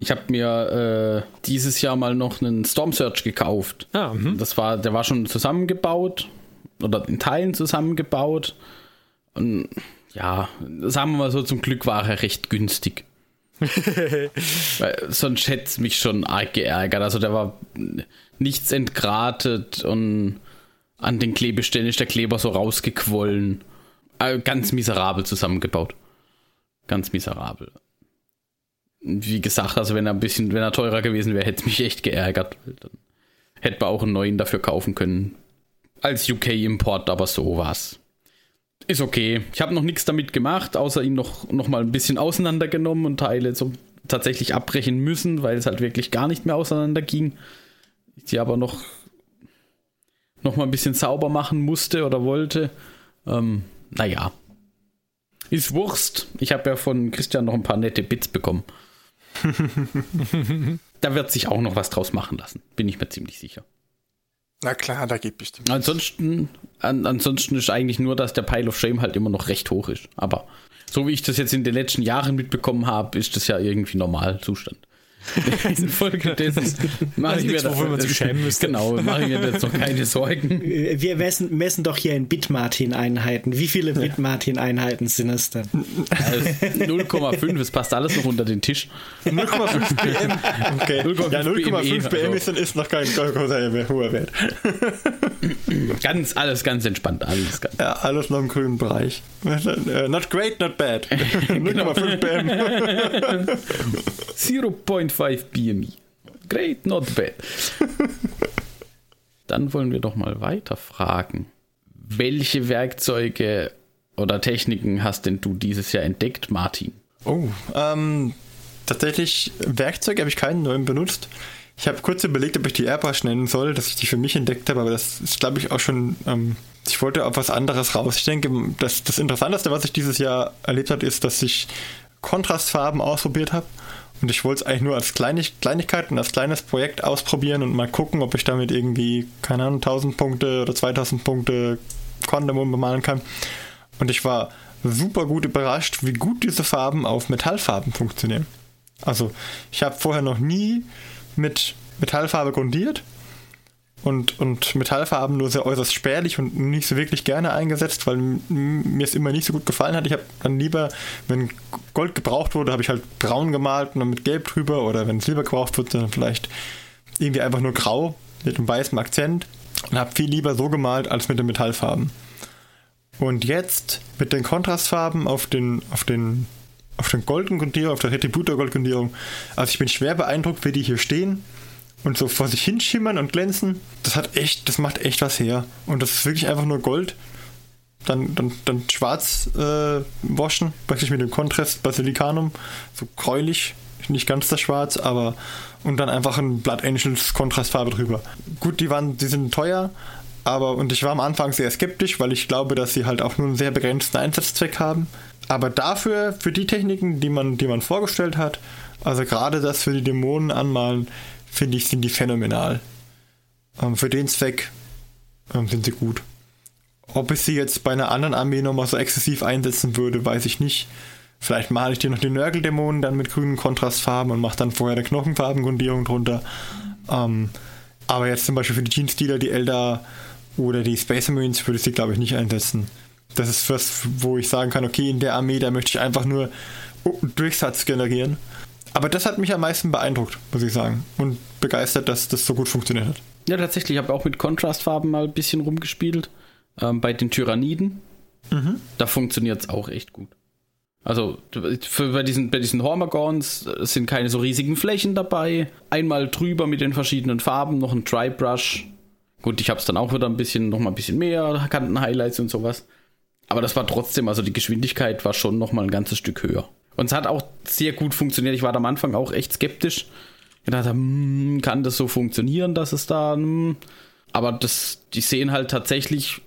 Ich habe mir äh, dieses Jahr mal noch einen Storm Search gekauft. Ah, mhm. das war, der war schon zusammengebaut oder in Teilen zusammengebaut. Und ja, sagen wir mal so, zum Glück war er recht günstig. Weil sonst hätte es mich schon arg geärgert. Also der war nichts entgratet und an den Klebestellen ist der Kleber so rausgequollen. Also ganz miserabel zusammengebaut. Ganz miserabel. Wie gesagt, also wenn er ein bisschen, wenn er teurer gewesen wäre, hätte es mich echt geärgert. Dann hätte man auch einen neuen dafür kaufen können. Als UK-Import, aber so war's. Ist okay. Ich habe noch nichts damit gemacht, außer ihn noch, noch mal ein bisschen auseinandergenommen und Teile so tatsächlich abbrechen müssen, weil es halt wirklich gar nicht mehr auseinander ging. Ich sie aber noch, noch mal ein bisschen sauber machen musste oder wollte. Ähm, naja. Ist Wurst. Ich habe ja von Christian noch ein paar nette Bits bekommen. da wird sich auch noch was draus machen lassen. Bin ich mir ziemlich sicher. Na klar, da geht bestimmt. Ansonsten, an, ansonsten ist eigentlich nur, dass der Pile of Shame halt immer noch recht hoch ist. Aber so wie ich das jetzt in den letzten Jahren mitbekommen habe, ist das ja irgendwie Normalzustand. Folge des mache ich mir das, man sich schämen müsste. Genau, mache ich mir jetzt noch keine Sorgen. Wir messen, messen doch hier in Bitmartin-Einheiten. Wie viele ja. Bitmartin-Einheiten sind es denn? Also 0,5, es passt alles noch unter den Tisch. 0,5 BM. Okay. 0,5 ja, 0,5 BM ist, ist noch kein großer hoher Wert. ganz, alles ganz entspannt. Alles ganz ja, alles noch im grünen Bereich. Not great, not bad. 0,5 BM. 0,5 5 BMI. Great, not bad. Dann wollen wir doch mal weiter fragen. Welche Werkzeuge oder Techniken hast denn du dieses Jahr entdeckt, Martin? Oh, ähm, tatsächlich Werkzeuge habe ich keinen neuen benutzt. Ich habe kurz überlegt, ob ich die Airbrush nennen soll, dass ich die für mich entdeckt habe, aber das ist, glaube ich, auch schon. Ähm, ich wollte auf was anderes raus. Ich denke, das, das Interessanteste, was ich dieses Jahr erlebt habe, ist, dass ich Kontrastfarben ausprobiert habe Und ich wollte es eigentlich nur als Kleinig Kleinigkeit und als kleines Projekt ausprobieren und mal gucken, ob ich damit irgendwie, keine Ahnung, 1000 Punkte oder 2000 Punkte Condemon bemalen kann. Und ich war super gut überrascht, wie gut diese Farben auf Metallfarben funktionieren. Also, ich habe vorher noch nie mit Metallfarbe grundiert und, und Metallfarben nur sehr äußerst spärlich und nicht so wirklich gerne eingesetzt, weil mir es immer nicht so gut gefallen hat. Ich habe dann lieber, wenn Gold gebraucht wurde, habe ich halt braun gemalt und dann mit Gelb drüber oder wenn Silber gebraucht wird, dann vielleicht irgendwie einfach nur grau mit einem weißen Akzent und habe viel lieber so gemalt als mit den Metallfarben. Und jetzt mit den Kontrastfarben auf den, auf den, auf den Goldengundierung, auf der Retributor Goldgundierung, also ich bin schwer beeindruckt, wie die hier stehen und so vor sich hinschimmern und glänzen. Das hat echt, das macht echt was her. Und das ist wirklich einfach nur Gold. Dann, dann, dann schwarz äh, waschen, praktisch mit dem Kontrast Basilicanum, so gräulich, nicht ganz das Schwarz, aber und dann einfach ein Blood Angels Kontrastfarbe drüber. Gut, die waren, die sind teuer, aber und ich war am Anfang sehr skeptisch, weil ich glaube, dass sie halt auch nur einen sehr begrenzten Einsatzzweck haben. Aber dafür, für die Techniken, die man, die man vorgestellt hat, also gerade das für die Dämonen anmalen, finde ich, sind die phänomenal. Ähm, für den Zweck ähm, sind sie gut. Ob ich sie jetzt bei einer anderen Armee nochmal so exzessiv einsetzen würde, weiß ich nicht. Vielleicht male ich dir noch die Nörgeldämonen dann mit grünen Kontrastfarben und mache dann vorher eine Knochenfarbengrundierung drunter. Ähm, aber jetzt zum Beispiel für die Jeans-Dealer, die Eldar oder die Space Marines würde ich sie, glaube ich, nicht einsetzen. Das ist was, wo ich sagen kann, okay, in der Armee, da möchte ich einfach nur Durchsatz generieren. Aber das hat mich am meisten beeindruckt, muss ich sagen. Und begeistert, dass das so gut funktioniert hat. Ja, tatsächlich. Ich habe auch mit Kontrastfarben mal ein bisschen rumgespielt. Ähm, bei den Tyranniden. Mhm. Da funktioniert es auch echt gut. Also für, bei diesen, bei diesen Hormagons sind keine so riesigen Flächen dabei. Einmal drüber mit den verschiedenen Farben, noch ein Dry Brush. Gut, ich habe es dann auch wieder ein bisschen, noch mal ein bisschen mehr Kanten-Highlights und sowas. Aber das war trotzdem, also die Geschwindigkeit war schon noch mal ein ganzes Stück höher. Und es hat auch sehr gut funktioniert. Ich war am Anfang auch echt skeptisch. Ich dachte, hm, kann das so funktionieren, dass es da. Hm. Aber das, die sehen halt tatsächlich,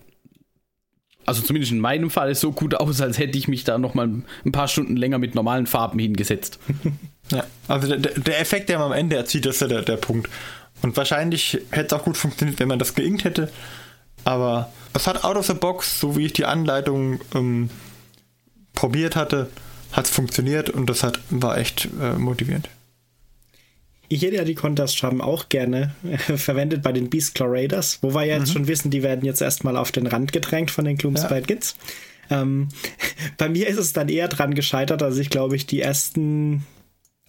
also zumindest in meinem Fall, so gut aus, als hätte ich mich da noch mal ein paar Stunden länger mit normalen Farben hingesetzt. Ja, also der, der Effekt, der man am Ende erzielt, ist ja der, der Punkt. Und wahrscheinlich hätte es auch gut funktioniert, wenn man das geinkt hätte. Aber es hat out of the box, so wie ich die Anleitung ähm, probiert hatte, hat es funktioniert und das hat, war echt äh, motivierend. Ich hätte ja die Contest-Schaben auch gerne äh, verwendet bei den Beast Raiders, wo wir ja jetzt mhm. schon wissen, die werden jetzt erstmal auf den Rand gedrängt von den Gloomspite Kids. Ähm, bei mir ist es dann eher dran gescheitert, dass ich glaube ich die ersten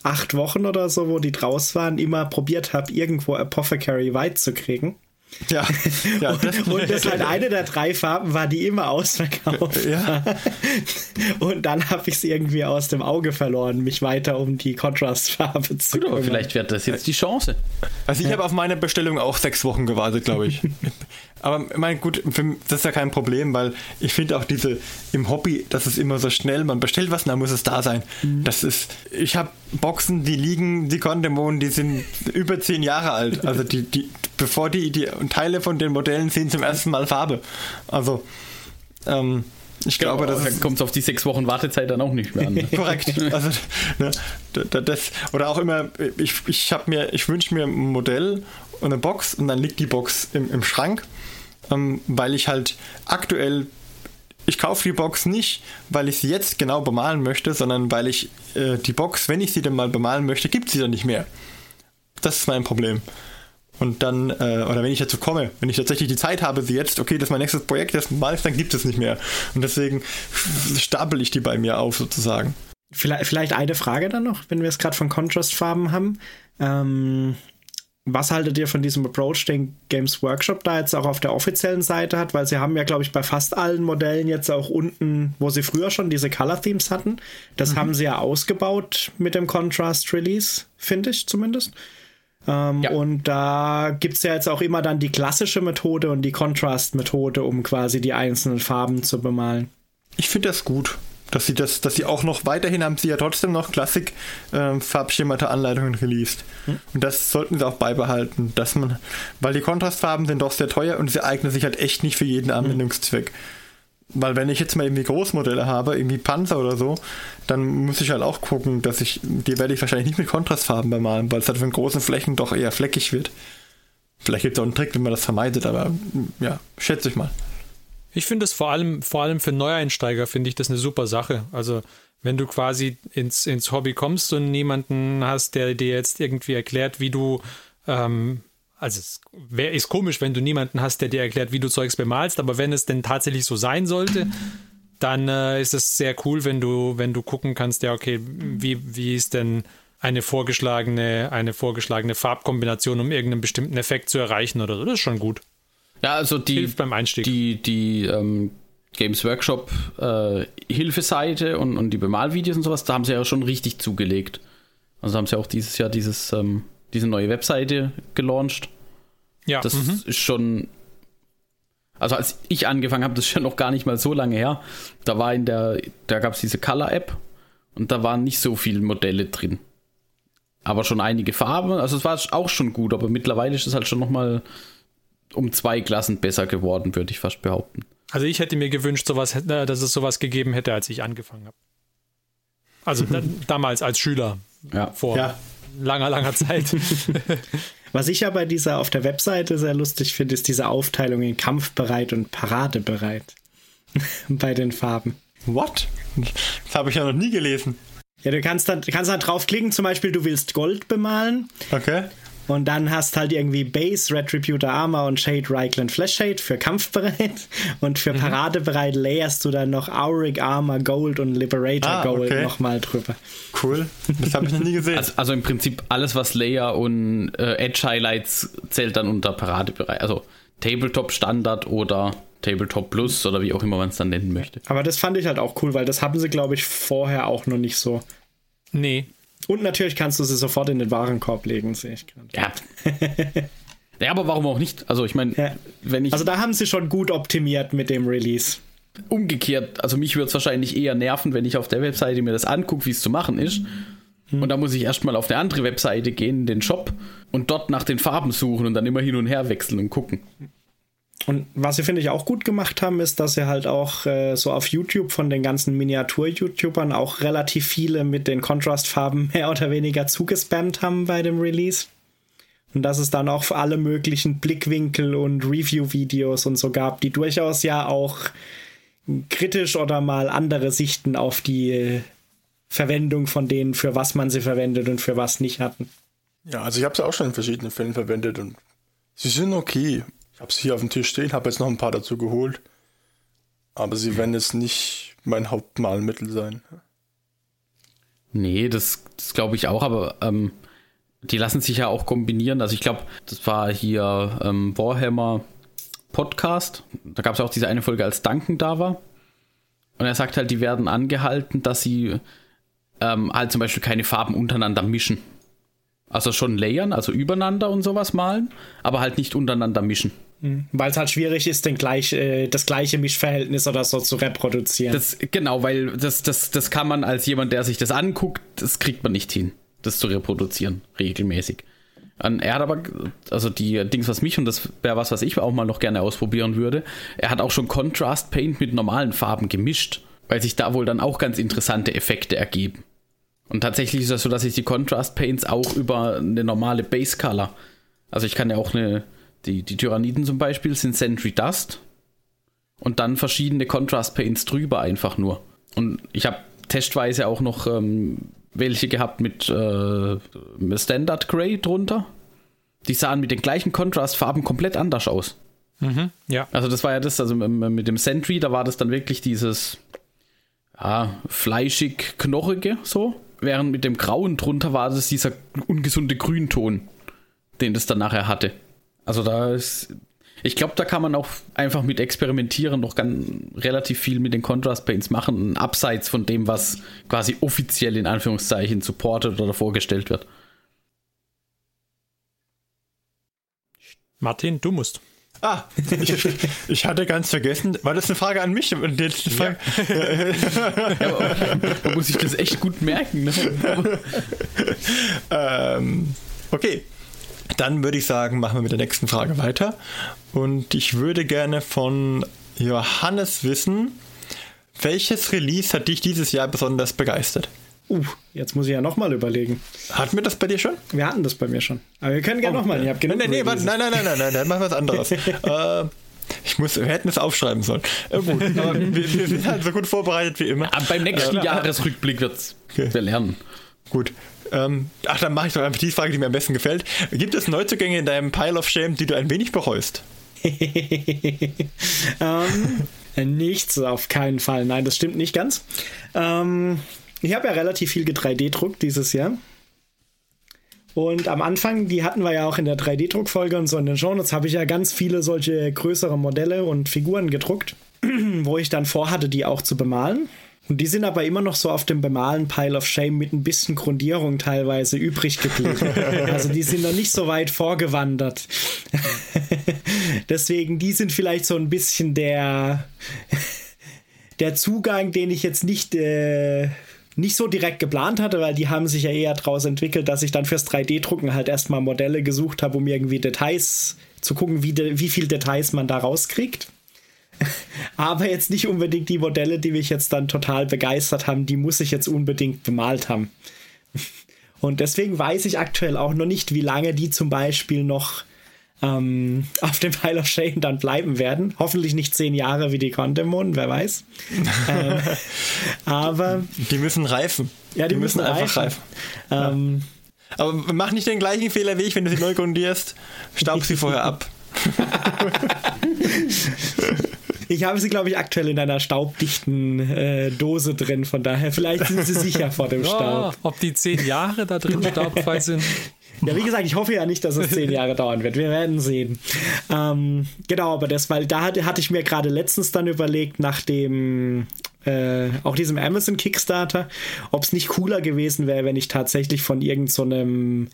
acht Wochen oder so, wo die draus waren, immer probiert habe, irgendwo Apothecary White zu kriegen. Ja, ja das und, das halt eine der drei Farben war, die immer ausverkauft. Ja. Und dann habe ich es irgendwie aus dem Auge verloren, mich weiter um die Kontrastfarbe zu Gut, aber vielleicht wird das jetzt die Chance. Also ich ja. habe auf meine Bestellung auch sechs Wochen gewartet, glaube ich. aber mein gut, das ist ja kein Problem, weil ich finde auch diese im Hobby, das ist immer so schnell, man bestellt was und dann muss es da sein. Mhm. Das ist, ich habe Boxen, die liegen, die Kondemon, die sind über zehn Jahre alt. Also die, die, bevor die, die Teile von den Modellen sehen zum ersten Mal Farbe. Also ähm, ich genau, glaube, das kommt es auf die sechs Wochen Wartezeit dann auch nicht mehr an. Korrekt. Also, ne, das, oder auch immer, ich, ich habe mir, ich wünsche mir ein Modell und eine Box und dann liegt die Box im, im Schrank, ähm, weil ich halt aktuell ich kaufe die Box nicht, weil ich sie jetzt genau bemalen möchte, sondern weil ich äh, die Box, wenn ich sie dann mal bemalen möchte, gibt sie dann nicht mehr. Das ist mein Problem. Und dann, äh, oder wenn ich dazu komme, wenn ich tatsächlich die Zeit habe, sie jetzt, okay, das ist mein nächstes Projekt, das mal dann gibt es nicht mehr. Und deswegen stapel ich die bei mir auf sozusagen. Vielleicht, vielleicht eine Frage dann noch, wenn wir es gerade von Contrastfarben haben. Ähm, was haltet ihr von diesem Approach, den Games Workshop da jetzt auch auf der offiziellen Seite hat? Weil sie haben ja, glaube ich, bei fast allen Modellen jetzt auch unten, wo sie früher schon diese Color Themes hatten, das mhm. haben sie ja ausgebaut mit dem Contrast Release, finde ich zumindest. Ähm, ja. Und da gibt es ja jetzt auch immer dann die klassische Methode und die Contrast-Methode, um quasi die einzelnen Farben zu bemalen. Ich finde das gut. Dass sie das, dass sie auch noch weiterhin haben sie ja trotzdem noch Klassik äh, farbschemata Anleitungen released. Hm. Und das sollten sie auch beibehalten, dass man, weil die Kontrastfarben sind doch sehr teuer und sie eignen sich halt echt nicht für jeden hm. Anwendungszweck. Weil wenn ich jetzt mal irgendwie Großmodelle habe, irgendwie Panzer oder so, dann muss ich halt auch gucken, dass ich, die werde ich wahrscheinlich nicht mit Kontrastfarben bemalen, weil es halt für großen Flächen doch eher fleckig wird. Vielleicht gibt es auch einen Trick, wie man das vermeidet, aber ja, schätze ich mal. Ich finde es vor allem, vor allem für Neueinsteiger finde ich das eine super Sache. Also wenn du quasi ins, ins Hobby kommst und niemanden hast, der dir jetzt irgendwie erklärt, wie du ähm, also es wäre ist komisch, wenn du niemanden hast, der dir erklärt, wie du Zeugs bemalst, aber wenn es denn tatsächlich so sein sollte, dann äh, ist es sehr cool, wenn du, wenn du gucken kannst, ja, okay, wie, wie ist denn eine vorgeschlagene, eine vorgeschlagene Farbkombination, um irgendeinen bestimmten Effekt zu erreichen oder so. Das ist schon gut. Ja, also die, Hilft beim Einstieg. die, die ähm, Games Workshop äh, Hilfeseite und, und die Bemalvideos und sowas, da haben sie ja schon richtig zugelegt. Also haben sie auch dieses Jahr dieses, ähm, diese neue Webseite gelauncht. Ja, Das mhm. ist schon. Also als ich angefangen habe, das ist ja noch gar nicht mal so lange her. Da war in der, da gab es diese Color-App und da waren nicht so viele Modelle drin. Aber schon einige Farben. Also es war auch schon gut, aber mittlerweile ist es halt schon noch mal um zwei Klassen besser geworden, würde ich fast behaupten. Also ich hätte mir gewünscht, sowas, äh, dass es sowas gegeben hätte, als ich angefangen habe. Also da, damals als Schüler, Ja. vor Ja. langer, langer Zeit. Was ich ja bei dieser auf der Webseite sehr lustig finde, ist diese Aufteilung in kampfbereit und paradebereit bei den Farben. What? Das habe ich ja noch nie gelesen. Ja, du kannst dann, du kannst dann draufklicken, zum Beispiel, du willst Gold bemalen Okay. Und dann hast halt irgendwie Base, Retributor Armor und Shade, Reichland Flash Shade für kampfbereit und für paradebereit layerst du dann noch Auric Armor Gold und Liberator Ah, Gold okay. nochmal drüber. Cool. Das habe ich noch nie gesehen. Also, also im Prinzip alles, was Layer und äh, Edge Highlights zählt dann unter Paradebereich. Also Tabletop Standard oder Tabletop Plus oder wie auch immer man es dann nennen möchte. Aber das fand ich halt auch cool, weil das haben sie, glaube ich, vorher auch noch nicht so. nee. Und natürlich kannst du sie sofort in den Warenkorb legen, sehe ich gerade. Ja. ja, aber warum auch nicht? Also ich meine, Ja. wenn ich Also da haben sie schon gut optimiert mit dem Release. umgekehrt, also mich würde es wahrscheinlich eher nerven, wenn ich auf der Webseite mir das angucke, wie es zu machen ist. Und da muss ich erstmal auf eine andere Webseite gehen, in den Shop und dort nach den Farben suchen und dann immer hin und her wechseln und gucken. Und was sie, finde ich, auch gut gemacht haben, ist, dass sie halt auch äh, so auf YouTube von den ganzen Miniatur-YouTubern auch relativ viele mit den Kontrastfarben mehr oder weniger zugespammt haben bei dem Release. Und dass es dann auch alle möglichen Blickwinkel und Review-Videos und so gab, die durchaus ja auch kritisch oder mal andere Sichten auf die äh, Verwendung von denen, für was man sie verwendet und für was nicht hatten. Ja, also ich habe sie auch schon in verschiedenen Fällen verwendet und sie sind okay. Ich habe sie hier auf dem Tisch stehen, habe jetzt noch ein paar dazu geholt. Aber sie werden jetzt nicht mein Hauptmalmittel sein. Nee, das, das glaube ich auch, aber ähm, die lassen sich ja auch kombinieren. Also ich glaube, das war hier ähm, Warhammer Podcast. Da gab es auch diese eine Folge, als Duncan da war. Und er sagt halt, die werden angehalten, dass sie ähm, halt zum Beispiel keine Farben untereinander mischen. Also schon layern, also übereinander und sowas malen, aber halt nicht untereinander mischen. Weil es halt schwierig ist, den gleich, äh, das gleiche Mischverhältnis oder so zu reproduzieren. Das, genau, weil das, das, das kann man als jemand, der sich das anguckt, das kriegt man nicht hin, das zu reproduzieren, regelmäßig. Und er hat aber, also die Dings, was mich, und das wäre was, was ich auch mal noch gerne ausprobieren würde, er hat auch schon Contrast Paint mit normalen Farben gemischt, weil sich da wohl dann auch ganz interessante Effekte ergeben. Und tatsächlich ist das so, dass ich die Contrast Paints auch über eine normale Base Color, also ich kann ja auch eine, die, die Tyranniden zum Beispiel sind Sentry Dust und dann verschiedene Contrast Paints drüber einfach nur. Und ich habe testweise auch noch ähm, welche gehabt mit äh, Standard Gray drunter. Die sahen mit den gleichen Contrastfarben komplett anders aus. Ja. Also das war ja das, also mit dem Sentry, da war das dann wirklich dieses ja, fleischig knochige so, während mit dem Grauen drunter war das dieser ungesunde Grünton, den das dann nachher hatte. Also da ist, ich glaube, da kann man auch einfach mit experimentieren noch ganz relativ viel mit den Contrast Paints machen, abseits von dem, was quasi offiziell in Anführungszeichen supported oder vorgestellt wird. Martin, du musst. Ah, ich, ich hatte ganz vergessen. War das eine Frage an mich? Und jetzt eine Frage, Da muss ich das echt gut merken. Ne? Ähm, okay, dann würde ich sagen, machen wir mit der nächsten Frage weiter. Und ich würde gerne von Johannes wissen, welches Release hat dich dieses Jahr besonders begeistert? Uh, jetzt muss ich ja nochmal überlegen. Hatten wir das bei dir schon? Wir hatten das bei mir schon. Aber wir können gerne oh, nochmal. Ich habe genug. Nee, warte, nein, nein, nein, nein, nein, dann machen wir was anderes. äh, ich muss, wir hätten es aufschreiben sollen. Äh, gut, äh, wir, wir, sind halt so gut vorbereitet wie immer. Aber beim nächsten äh, Jahresrückblick wird's. Okay. Lernen. Gut. Ähm, ach, dann mache ich doch einfach die Frage, die mir am besten gefällt. Gibt es Neuzugänge in deinem Pile of Shame, die du ein wenig bereust? ähm, nichts, auf keinen Fall. Nein, das stimmt nicht ganz. Ähm, ich habe ja relativ viel 3D-Druckt dieses Jahr. Und am Anfang, die hatten wir ja auch in der 3D-Druckfolge und so in den Shownotes, habe ich ja ganz viele solche größere Modelle und Figuren gedruckt, wo ich dann vorhatte, die auch zu bemalen. Und die sind aber immer noch so auf dem bemalen Pile of Shame mit ein bisschen Grundierung teilweise übrig geblieben. also die sind noch nicht so weit vorgewandert. Deswegen, die sind vielleicht so ein bisschen der, der Zugang, den ich jetzt nicht, äh, nicht so direkt geplant hatte, weil die haben sich ja eher daraus entwickelt, dass ich dann fürs 3D-Drucken halt erstmal Modelle gesucht habe, um irgendwie Details zu gucken, wie, de, wie viel Details man da rauskriegt. Aber jetzt nicht unbedingt die Modelle, die mich jetzt dann total begeistert haben, die muss ich jetzt unbedingt bemalt haben. Und deswegen weiß ich aktuell auch noch nicht, wie lange die zum Beispiel noch ähm, auf dem Pile of Shame dann bleiben werden. Hoffentlich nicht zehn Jahre wie die Condemon, wer weiß. ähm, aber. Die müssen reifen. Ja, die, die müssen, müssen, einfach reifen. reifen. Ähm, ja. Aber mach nicht den gleichen Fehler wie ich, wenn du sie neu grundierst. Staub sie vorher ab. Ich habe sie, glaube ich, aktuell in einer staubdichten äh, Dose drin. Von daher, vielleicht sind sie sicher vor dem Staub. ob die zehn Jahre da drin staubfrei sind. Ja, wie gesagt, ich hoffe ja nicht, dass es zehn Jahre dauern wird. Wir werden sehen. Ähm, genau, aber das, weil da hatte, hatte ich mir gerade letztens dann überlegt, nach dem äh, auch diesem Amazon Kickstarter, ob es nicht cooler gewesen wäre, wenn ich tatsächlich von irgendeinem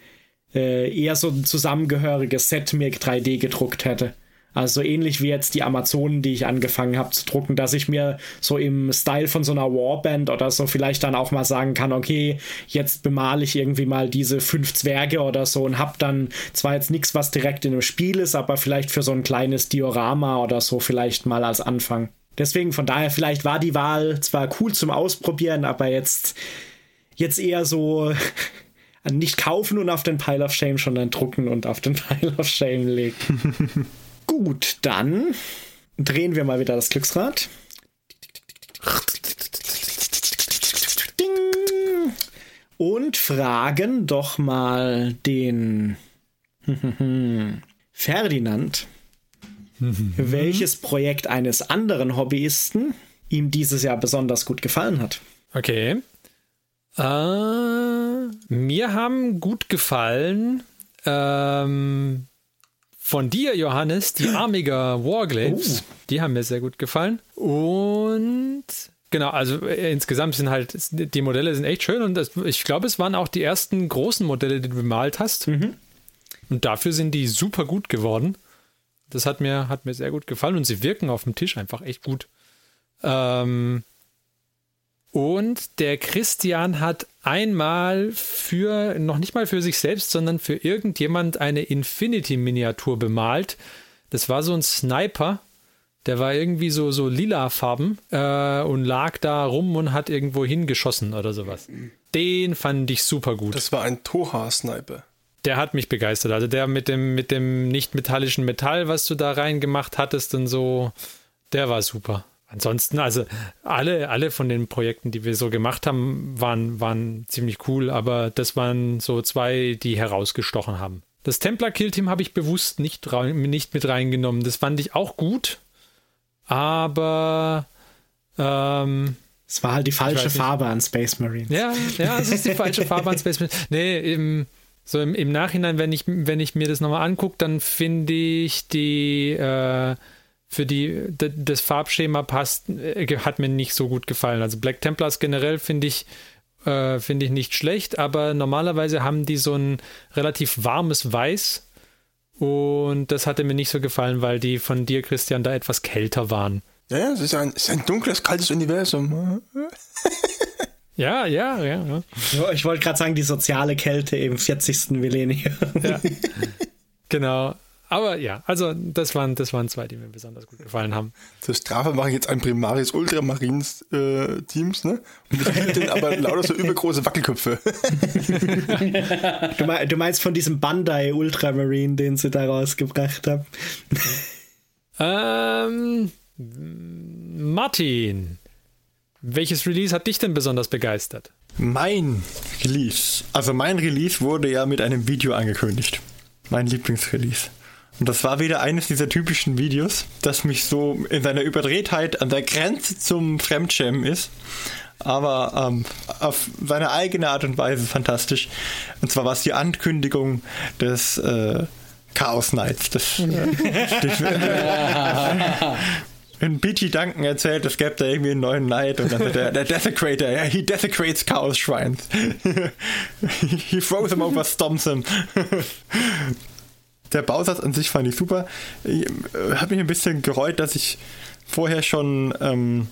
so äh, eher so ein zusammengehöriges Set mir 3D gedruckt hätte. Also ähnlich wie jetzt die Amazonen, die ich angefangen habe zu drucken, dass ich mir so im Style von so einer Warband oder so vielleicht dann auch mal sagen kann, okay, jetzt bemale ich irgendwie mal diese fünf Zwerge oder so und hab dann zwar jetzt nichts, was direkt in einem Spiel ist, aber vielleicht für so ein kleines Diorama oder so vielleicht mal als Anfang. Deswegen von daher vielleicht war die Wahl zwar cool zum Ausprobieren, aber jetzt jetzt eher so nicht kaufen und auf den Pile of Shame, sondern drucken und auf den Pile of Shame legen. Gut, dann drehen wir mal wieder das Glücksrad. Und fragen doch mal den Ferdinand, welches Projekt eines anderen Hobbyisten ihm dieses Jahr besonders gut gefallen hat. Okay. Äh, mir haben gut gefallen ähm, von dir, Johannes, die Armiger Warglaves. Oh. Die haben mir sehr gut gefallen. Und genau, also äh, insgesamt sind halt, die Modelle sind echt schön und das, ich glaube, es waren auch die ersten großen Modelle, die du bemalt hast. Mhm. Und dafür sind die super gut geworden. Das hat mir, hat mir sehr gut gefallen und sie wirken auf dem Tisch einfach echt gut. Ähm, und der Christian hat einmal für, noch nicht mal für sich selbst, sondern für irgendjemand eine Infinity-Miniatur bemalt. Das war so ein Sniper. Der war irgendwie so, so lilafarben äh, und lag da rum und hat irgendwo hingeschossen oder sowas. Den fand ich super gut. Das war ein Toha-Sniper. Der hat mich begeistert. Also der mit dem, mit dem nicht metallischen Metall, was du da reingemacht hattest und so, der war super. Ansonsten, also alle, alle von den Projekten, die wir so gemacht haben, waren, waren ziemlich cool, aber das waren so zwei, die herausgestochen haben. Das Templar Kill Team habe ich bewusst nicht, nicht mit reingenommen. Das fand ich auch gut, aber ähm, es war halt die falsche Farbe an Space Marines. Ja, ja, es ist die falsche Farbe an Space Marines. Nee, im, so im, im Nachhinein, wenn ich, wenn ich mir das nochmal angucke, dann finde ich die äh, für die das Farbschema passt, äh, hat mir nicht so gut gefallen. Also Black Templars generell finde ich äh, finde ich nicht schlecht, aber normalerweise haben die so ein relativ warmes Weiß und das hatte mir nicht so gefallen, weil die von dir, Christian, da etwas kälter waren. Ja, ja, es ist ein, es ist ein dunkles, kaltes Universum. ja, ja, ja. ja. Ich wollte gerade sagen, die soziale Kälte im 40. Millennium. Ja. Genau. Aber ja, also das waren, das waren zwei, die mir besonders gut gefallen haben. Zur Strafe mache ich jetzt ein Primaris Ultramarines äh, Teams, ne? Und ich denen aber lauter so übergroße Wackelköpfe. Du, mein, du meinst von diesem Bandai Ultramarine, den sie da rausgebracht haben. Ähm, Martin, welches Release hat dich denn besonders begeistert? Mein Release. Also mein Release wurde ja mit einem Video angekündigt. Mein Lieblingsrelease. Und das war wieder eines dieser typischen Videos, das mich so in seiner Überdrehtheit an der Grenze zum Fremdschämen ist. Aber ähm, auf seine eigene Art und Weise fantastisch. Und zwar war es die Ankündigung des äh, Chaos Knights. Das, äh, in BT Duncan erzählt, es gäbe da irgendwie einen neuen Knight und dann der, der Desecrator, yeah, he desecrates Chaos Shrines. he throws them over, stomps them. Der Bausatz an sich fand ich super. Ich, äh, hat mich ein bisschen gereut, dass ich vorher schon ähm,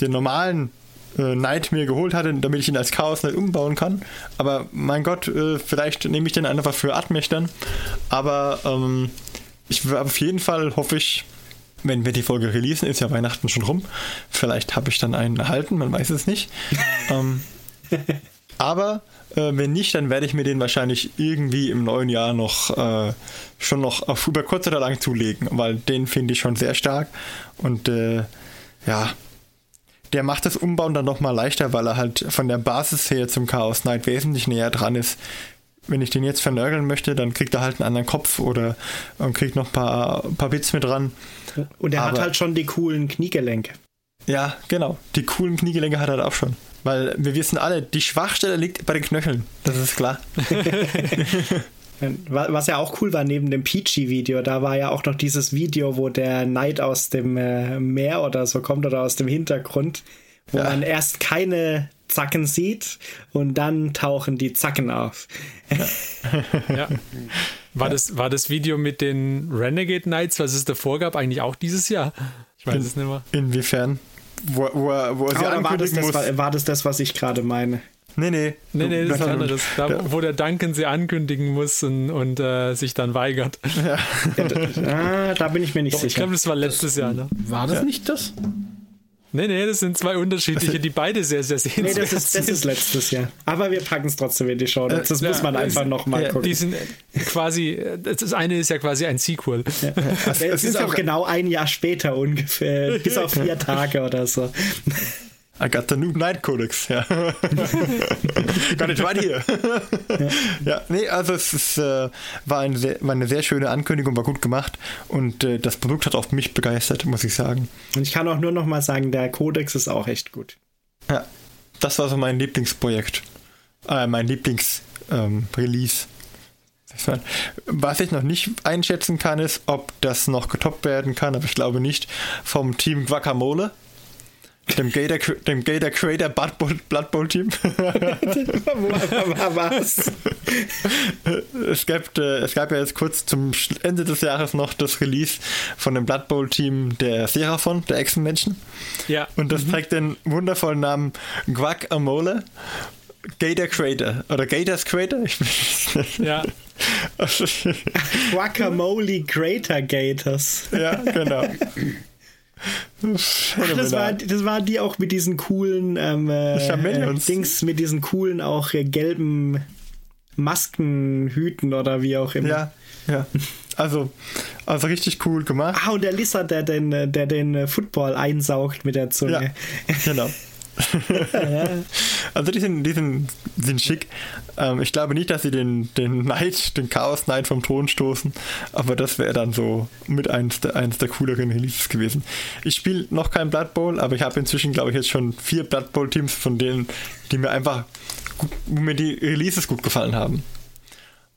den normalen äh, Knight mir geholt hatte, damit ich ihn als Chaos Knight umbauen kann. Aber mein Gott, äh, vielleicht nehme ich den einfach für Admächtern. Aber ähm, ich auf jeden Fall hoffe ich, wenn wir die Folge releasen, ist ja Weihnachten schon rum. Vielleicht habe ich dann einen erhalten, man weiß es nicht. ähm, aber äh, wenn nicht, dann werde ich mir den wahrscheinlich irgendwie im neuen Jahr noch äh, schon noch auf über kurz oder lang zulegen, weil den finde ich schon sehr stark und äh, ja, der macht das Umbauen dann nochmal leichter, weil er halt von der Basis her zum Chaos Knight wesentlich näher dran ist. Wenn ich den jetzt vernörgeln möchte, dann kriegt er halt einen anderen Kopf oder und kriegt noch ein paar, paar Bits mit dran. Und er hat Aber- halt schon die coolen Kniegelenke. Ja, genau. Die coolen Kniegelenke hat er halt auch schon. Weil wir wissen alle, die Schwachstelle liegt bei den Knöcheln. Das ist klar. Wa- Was ja auch cool war neben dem Peachy-Video, da war ja auch noch dieses Video, wo der Knight aus dem äh, Meer oder so kommt oder aus dem Hintergrund, wo Ja. man erst keine Zacken sieht und dann tauchen die Zacken auf. Ja. War, Das, war das Video mit den Renegade Knights, was es davor gab, eigentlich auch dieses Jahr? Ich weiß es nicht mehr. Inwiefern? Wo, wo, wo er sie Oder war das, das, war, war das das, was ich gerade meine? Nee, nee. Nee, nee, das ist anderes. Da, wo der Duncan sie ankündigen muss und, und äh, sich dann weigert. Ja, da, ah, da bin ich mir nicht Ich sicher. glaube, das war letztes Jahr, ne? War das nicht das? Nee, nee, das sind zwei unterschiedliche, die beide sehr, sehr Nee, sehenswert das ist, das sind. ist letztes Jahr. Aber wir packen es trotzdem in die Show. Das Äh, muss man ja, einfach es- nochmal ja, gucken. Die sind quasi, das ist- eine ist ja quasi ein Sequel. Es ist ist auch ja- genau ein Jahr später ungefähr, bis auf vier Tage oder so. I got the new Night Codex, ja. got it right here. ja. nee, also es ist, äh, war, eine sehr, war eine sehr schöne Ankündigung, war gut gemacht und äh, das Produkt hat auch mich begeistert, muss ich sagen. Und ich kann auch nur noch mal sagen, der Codex ist auch echt gut. Ja, das war so mein Lieblingsprojekt. Äh, mein Lieblings-Release. Was ich noch nicht einschätzen kann, ist, ob das noch getoppt werden kann, aber ich glaube nicht, vom Team Guacamole. Dem Gator, dem Gator Creator Blood Bowl, Blood Bowl Team. Was? es, gab, äh, es gab ja jetzt kurz zum Ende des Jahres noch das Release von dem Blood Bowl Team der Seraphon, der Echsenmenschen. Ja. Und das trägt den wundervollen Namen Guacamole Gator Creator oder Gators Creator. Ich weiß nicht. Ja. Guacamole Greater Gators. ja, genau. Ach, das, war, das waren die auch mit diesen coolen ähm, äh, Dings, mit diesen coolen auch äh, gelben Maskenhüten oder wie auch immer. Ja, ja. Also, also richtig cool gemacht. Ah, und der Lizard, der den, äh, der den äh, Football einsaugt mit der Ja, Zunge. genau. also die sind, die sind, sind schick. Ähm, ich glaube nicht, dass sie den, den Knight, den Chaos Knight vom Thron stoßen, aber das wäre dann so mit eins der, eins der cooleren Releases gewesen. Ich spiele noch kein Blood Bowl, aber ich habe inzwischen, glaube ich, jetzt schon vier Blood Bowl Teams von denen, die mir einfach, wo mir die Releases gut gefallen haben.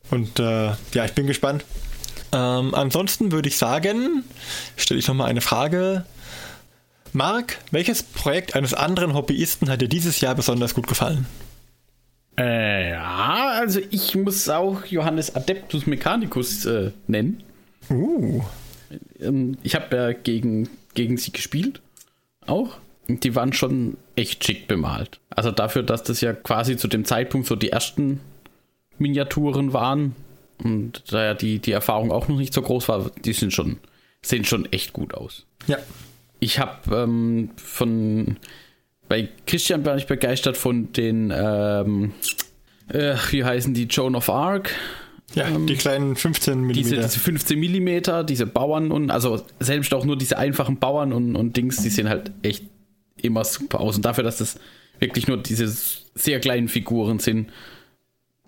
Und äh, ja, ich bin gespannt. Ähm, ansonsten würde ich sagen, stelle ich nochmal eine Frage. Marc, welches Projekt eines anderen Hobbyisten hat dir dieses Jahr besonders gut gefallen? Äh, ja, also ich muss auch Johannes Adeptus Mechanicus äh, nennen. Uh, Ähm, ich habe ja gegen, gegen sie gespielt. Auch. Und die waren schon echt schick bemalt. Also dafür, dass das ja quasi zu dem Zeitpunkt so die ersten Miniaturen waren, und da ja die, die Erfahrung auch noch nicht so groß war, die sind schon, sehen schon echt gut aus. Ja. Ich habe ähm, von bei Christian war ich begeistert von den ähm, äh, wie heißen die Joan of Arc Ja, die kleinen 15 mm. diese, diese 15 Millimeter, diese Bauern und also selbst auch nur diese einfachen Bauern und, und Dings, die sehen halt echt immer super aus. Und dafür, dass das wirklich nur diese sehr kleinen Figuren sind,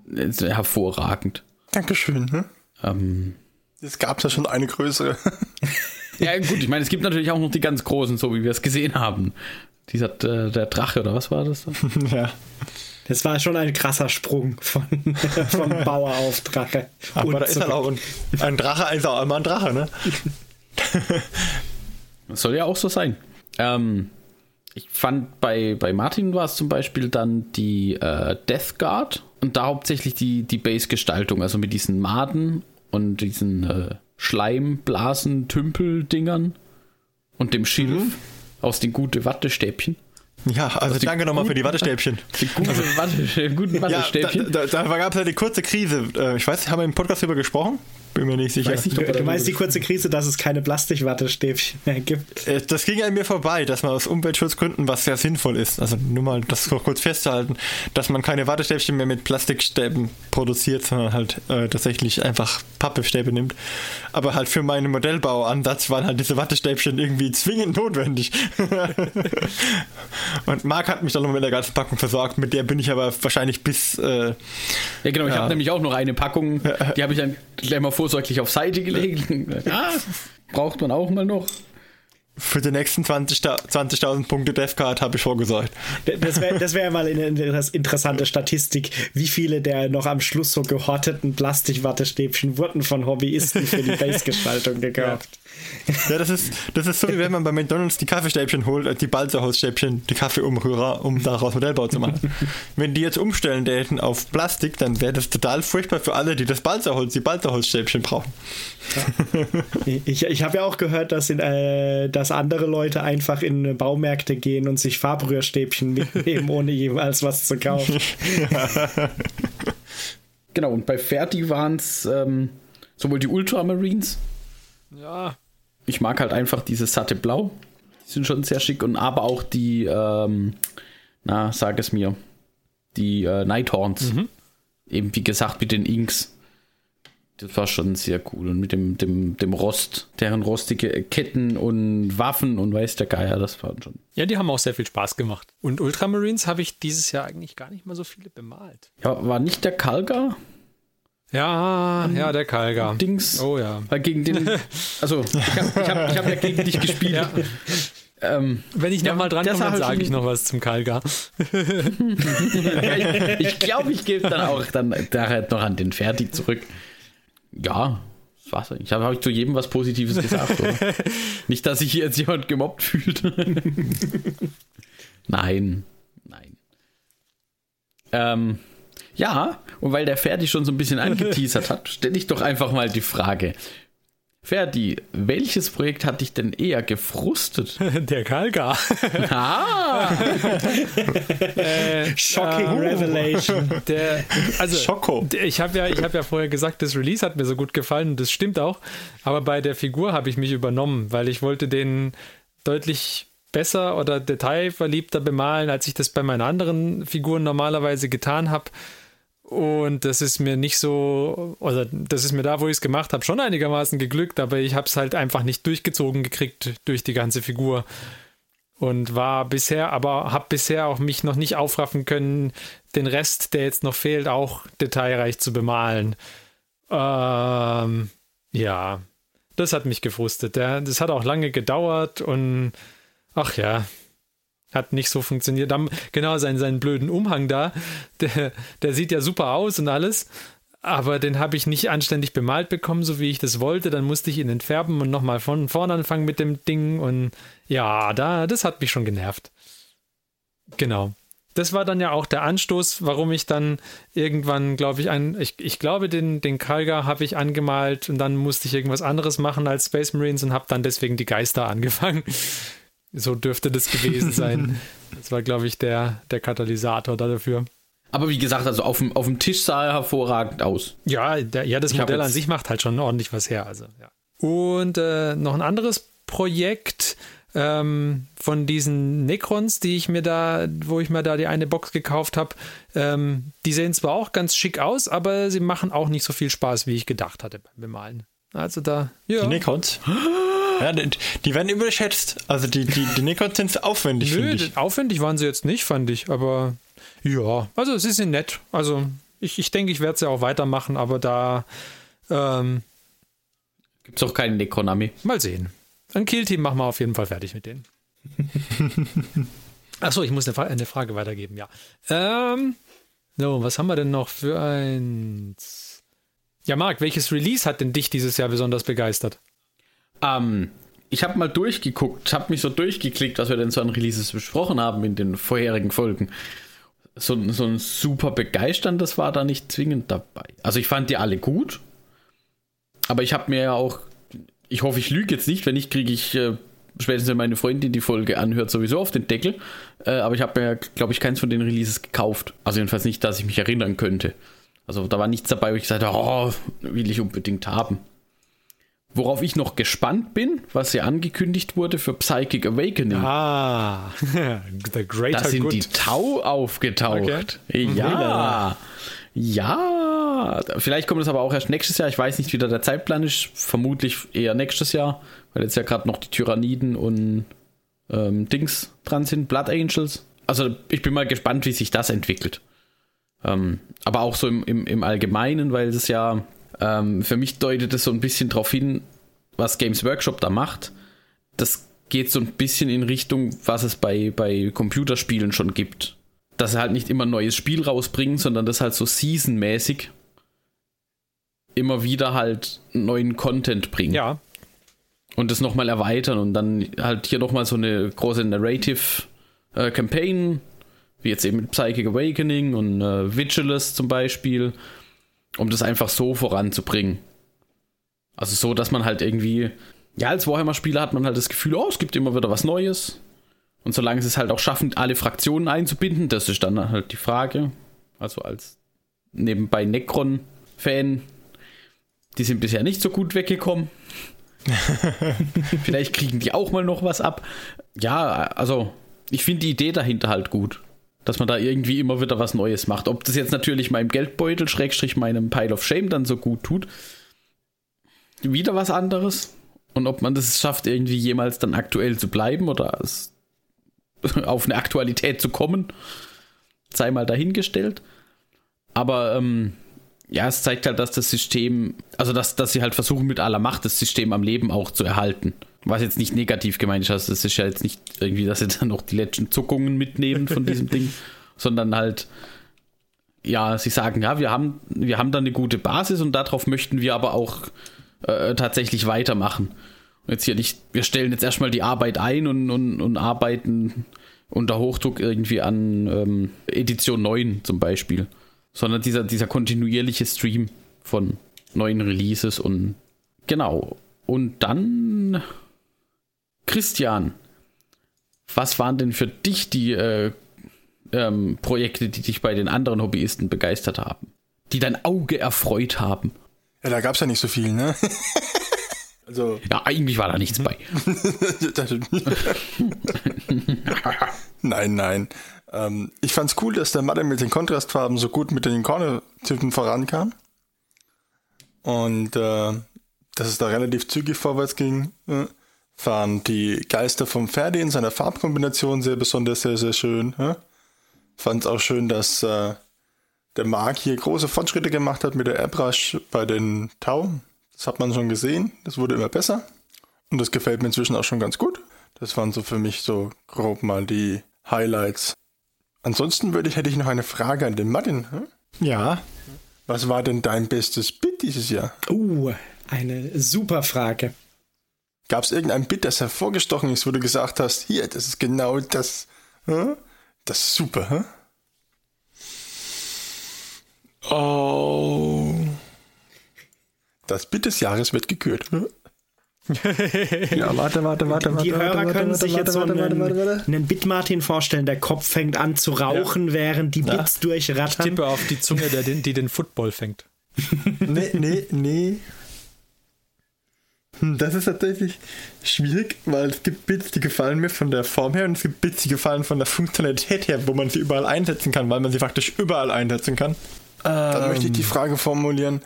ist hervorragend. Dankeschön. Ne? Ähm, Es gab ja schon eine größere. ja, gut, ich meine, es gibt natürlich auch noch die ganz großen, so wie wir es gesehen haben. Dieser äh, der Drache oder was war das? ja. Das war schon ein krasser Sprung von, vom Bauer auf Drache. Aber Und da ist halt auch ein, ein Drache, ist auch immer ein Drache, ne? Das soll ja auch so sein. Ähm, ich fand bei, bei Martin war es zum Beispiel dann die äh, Death Guard und da hauptsächlich die, die Base-Gestaltung, also mit diesen Maden und diesen äh, Schleimblasen, Tümpel-Dingern und dem Schilf aus den guten Wattestäbchen. Ja, also die danke nochmal für die Wattestäbchen. Die gute Watte, guten Ja, da, Wattestäbchen. da, da gab es ja die kurze Krise. Äh, Ich weiß, haben wir im Podcast darüber gesprochen? Bin mir nicht sicher. Weiß nicht, Du, du meinst die kurze Krise, dass es keine Plastikwattestäbchen mehr gibt. Äh, Das ging an mir vorbei, dass man aus Umweltschutzgründen, was sehr sinnvoll ist, also nur mal das kurz festzuhalten, dass man keine Wattestäbchen mehr mit Plastikstäben produziert, sondern halt äh, tatsächlich einfach Pappestäbe nimmt. Aber halt für meinen Modellbauansatz waren halt diese Wattestäbchen irgendwie zwingend notwendig. Und Marc hat mich dann noch mit der ganzen Packung versorgt, mit der bin ich aber wahrscheinlich bis äh, Ja, genau, ich Ja. habe nämlich auch noch eine Packung, die habe ich dann gleich mal vorsorglich auf Seite gelegt. Ah, braucht man auch mal noch. für die nächsten 20.000 20.000 Punkte Deathcard habe ich vorgesorgt. Das wäre das wär mal eine eine interessante Statistik, wie viele der noch am Schluss so gehorteten Plastikwattestäbchen wurden von Hobbyisten für die Base-Gestaltung gekauft. Ja, das ist, das ist so, wie wenn man bei McDonalds die Kaffeestäbchen holt, äh, die Balzerholzstäbchen, die Kaffeeumrührer, um daraus Modellbau zu machen. wenn die jetzt umstellen täten auf Plastik, dann wäre das total furchtbar für alle, die das Balzerholz, die Balzerholzstäbchen brauchen. Ich, ich habe ja auch gehört, dass, in, äh, dass andere Leute einfach in Baumärkte gehen und sich Farbrührstäbchen mitnehmen, ohne jemals was zu kaufen. Genau, und bei Ferdi waren es ähm, sowohl die Ultramarines, Ja, ich mag halt einfach dieses satte Blau, die sind schon sehr schick, und aber auch die, ähm, na, sag es mir, die äh, Nighthorns. Eben wie gesagt mit den Inks. Das war schon sehr cool. Und mit dem, dem, dem Rost, deren rostige Ketten und Waffen und weiß der Geier, das war schon. ja, die haben auch sehr viel Spaß gemacht. Und Ultramarines habe ich dieses Jahr eigentlich gar nicht mal so viele bemalt. Ja, war nicht der Kalgar? Ja, ja, der Kalgar. Dings. Oh ja. Weil gegen den. Also, ich habe ich hab, ich hab ja gegen dich gespielt. Ja. Ähm, Wenn ich nochmal dran komme, dann halt sage ich noch was zum Kalgar. ja, ich ich glaube, ich gebe dann auch dann nachher noch an den Fertig zurück. Ja, war's. Ich habe hab ich zu jedem was Positives gesagt, oder? Nicht, dass sich hier jetzt jemand gemobbt fühlt. nein, nein. Ähm, ja, und weil der Ferdi schon so ein bisschen angeteasert hat, stelle ich doch einfach mal die Frage. Ferdi, welches Projekt hat dich denn eher gefrustet? Der Kalgar. Ah, Shocking Oh. Revelation. Der, also, Schoko. der- Ich habe ja, ich hab ja vorher gesagt, das Release hat mir so gut gefallen und das stimmt auch. Aber bei der Figur habe ich mich übernommen, weil ich wollte den deutlich besser oder detailverliebter bemalen, als ich das bei meinen anderen Figuren normalerweise getan habe. Und das ist mir nicht so, oder das ist mir da, wo ich es gemacht habe, schon einigermaßen geglückt, aber ich habe es halt einfach nicht durchgezogen gekriegt durch die ganze Figur. Und war bisher, aber habe bisher auch mich noch nicht aufraffen können, den Rest, der jetzt noch fehlt, auch detailreich zu bemalen. Ähm, ja, das hat mich gefrustet. Der, das hat auch lange gedauert und ach ja, hat nicht so funktioniert. Dann, genau, seinen, seinen blöden Umhang da, der, der sieht ja super aus und alles, aber den habe ich nicht anständig bemalt bekommen, so wie ich das wollte. Dann musste ich ihn entfärben und nochmal von vorne anfangen mit dem Ding und ja, da, das hat mich schon genervt. Genau. Das war dann ja auch der Anstoß, warum ich dann irgendwann, glaube ich, ein, ich, ich glaube, den, den Kalgar habe ich angemalt und dann musste ich irgendwas anderes machen als Space Marines und habe dann deswegen die Geister angefangen. So dürfte das gewesen sein. Das war, glaube ich, der, der Katalysator dafür. Aber wie gesagt, also auf dem, auf dem Tisch sah er hervorragend aus. Ja, der, ja das Ich Modell an sich macht halt schon ordentlich was her. Also, ja. Und äh, noch ein anderes Projekt ähm, von diesen Necrons, die ich mir da, wo ich mir da die eine Box gekauft habe, ähm, die sehen zwar auch ganz schick aus, aber sie machen auch nicht so viel Spaß, wie ich gedacht hatte beim Bemalen. Also da, ja. Die Nikons. Ja, die, die werden überschätzt. Also die, die, die Nikons sind aufwendig, finde ich. aufwendig waren sie jetzt nicht, fand ich, aber ja, also sie sind nett. Also ich, ich denke, ich werde sie auch weitermachen, aber da ähm, Gibt's auch keinen Necronami. mal sehen. Ein Kill-Team machen wir auf jeden Fall fertig mit denen. Achso, ich muss eine, Fra- eine Frage weitergeben, ja. Ähm, so, was haben wir denn noch für eins? Ja, Marc, welches Release hat denn dich dieses Jahr besonders begeistert? Ähm, ich habe mal durchgeguckt, habe mich so durchgeklickt, was wir denn so an Releases besprochen haben in den vorherigen Folgen. So, so ein super begeisterndes war da nicht zwingend dabei. Also ich fand die alle gut, aber ich habe mir ja auch, ich hoffe, ich lüge jetzt nicht, wenn nicht, kriege ich äh, spätestens wenn meine Freundin die Folge anhört, sowieso auf den Deckel. Äh, aber ich habe mir, glaube ich, keins von den Releases gekauft. Also jedenfalls nicht, dass ich mich erinnern könnte. Also da war nichts dabei, wo ich gesagt habe, oh, will ich unbedingt haben. Worauf ich noch gespannt bin, was ja angekündigt wurde für Psychic Awakening. Ah, The Greater da sind Good. die Tau aufgetaucht. Okay. Ja. Ja. Vielleicht kommt es aber auch erst nächstes Jahr. Ich weiß nicht, wie da der Zeitplan ist. Vermutlich eher nächstes Jahr, weil jetzt ja gerade noch die Tyranniden und ähm, Dings dran sind, Blood Angels. Also ich bin mal gespannt, wie sich das entwickelt. Ähm, aber auch so im, im, im Allgemeinen, weil es ja ähm, für mich deutet es so ein bisschen darauf hin, was Games Workshop da macht. Das geht so ein bisschen in Richtung, was es bei, bei Computerspielen schon gibt. Dass sie halt nicht immer ein neues Spiel rausbringen, sondern das halt so seasonmäßig immer wieder halt neuen Content bringen ja, und das nochmal erweitern und dann halt hier nochmal so eine große Narrative äh, Campaign, wie jetzt eben mit Psychic Awakening und äh, Vigilus zum Beispiel, um das einfach so voranzubringen. Also so, dass man halt irgendwie, ja, als Warhammer-Spieler hat man halt das Gefühl, oh, es gibt immer wieder was Neues. Und solange sie es halt auch schaffen, alle Fraktionen einzubinden, das ist dann halt die Frage. Also als nebenbei Necron-Fan, die sind bisher nicht so gut weggekommen. Vielleicht kriegen die auch mal noch was ab. Ja, also ich finde die Idee dahinter halt gut. Dass man da irgendwie immer wieder was Neues macht. Ob das jetzt natürlich meinem Geldbeutel, Schrägstrich meinem Pile of Shame dann so gut tut. Wieder was anderes. Und ob man das schafft, irgendwie jemals dann aktuell zu bleiben oder auf eine Aktualität zu kommen, sei mal dahingestellt. Aber ähm, ja, es zeigt halt, dass das System, also dass, dass sie halt versuchen mit aller Macht das System am Leben auch zu erhalten. Was jetzt nicht negativ gemeint ist, also das ist ja jetzt nicht irgendwie, dass sie dann noch die letzten Zuckungen mitnehmen von diesem Ding, sondern halt, ja, sie sagen, ja, wir haben, wir haben da eine gute Basis und darauf möchten wir aber auch äh, tatsächlich weitermachen. Und jetzt hier nicht, wir stellen jetzt erstmal die Arbeit ein und, und, und arbeiten unter Hochdruck irgendwie an ähm, Edition 9 zum Beispiel sondern dieser, dieser kontinuierliche Stream von neuen Releases und genau. Und dann, Christian, was waren denn für dich die äh, ähm, Projekte, die dich bei den anderen Hobbyisten begeistert haben? Die dein Auge erfreut haben? Ja, da gab es ja nicht so viel, ne? also, Ja, eigentlich war da nichts bei. nein, nein. Ähm, ich fand's cool, dass der Mathe mit den Kontrastfarben so gut mit den Corner-Typen vorankam. Und äh, dass es da relativ zügig vorwärts ging. Äh, fand die Geister vom Ferdi in seiner Farbkombination sehr besonders, sehr, sehr schön. Äh. Fand es auch schön, dass äh, der Mark hier große Fortschritte gemacht hat mit der Airbrush bei den Tau. Das hat man schon gesehen. Das wurde immer besser. Und das gefällt mir inzwischen auch schon ganz gut. Das waren so für mich so grob mal die Highlights. Ansonsten würde ich, hätte ich noch eine Frage an den Martin. Hm? Ja. Was war denn dein bestes Bit dieses Jahr? Uh, eine super Frage. Gab es irgendein Bit, das hervorgestochen ist, wo du gesagt hast, hier, das ist genau das, hm? das ist super, hm? Oh. Das Bit des Jahres wird gekürt. Hm? ja, warte, warte, warte, Die warte. Hörer warte, können warte, sich warte, jetzt so einen, warte, warte. einen Bitmartin vorstellen. Der Kopf fängt an zu rauchen, während die Bits durchrattern. Tippe auf die Zunge, der den, die den Football fängt. Nee, nee, nee. Das ist tatsächlich schwierig, weil es gibt Bits, die gefallen mir von der Form her und es gibt Bits, die gefallen von der Funktionalität her, wo man sie überall einsetzen kann, weil man sie faktisch überall einsetzen kann. Dann möchte ich die Frage formulieren,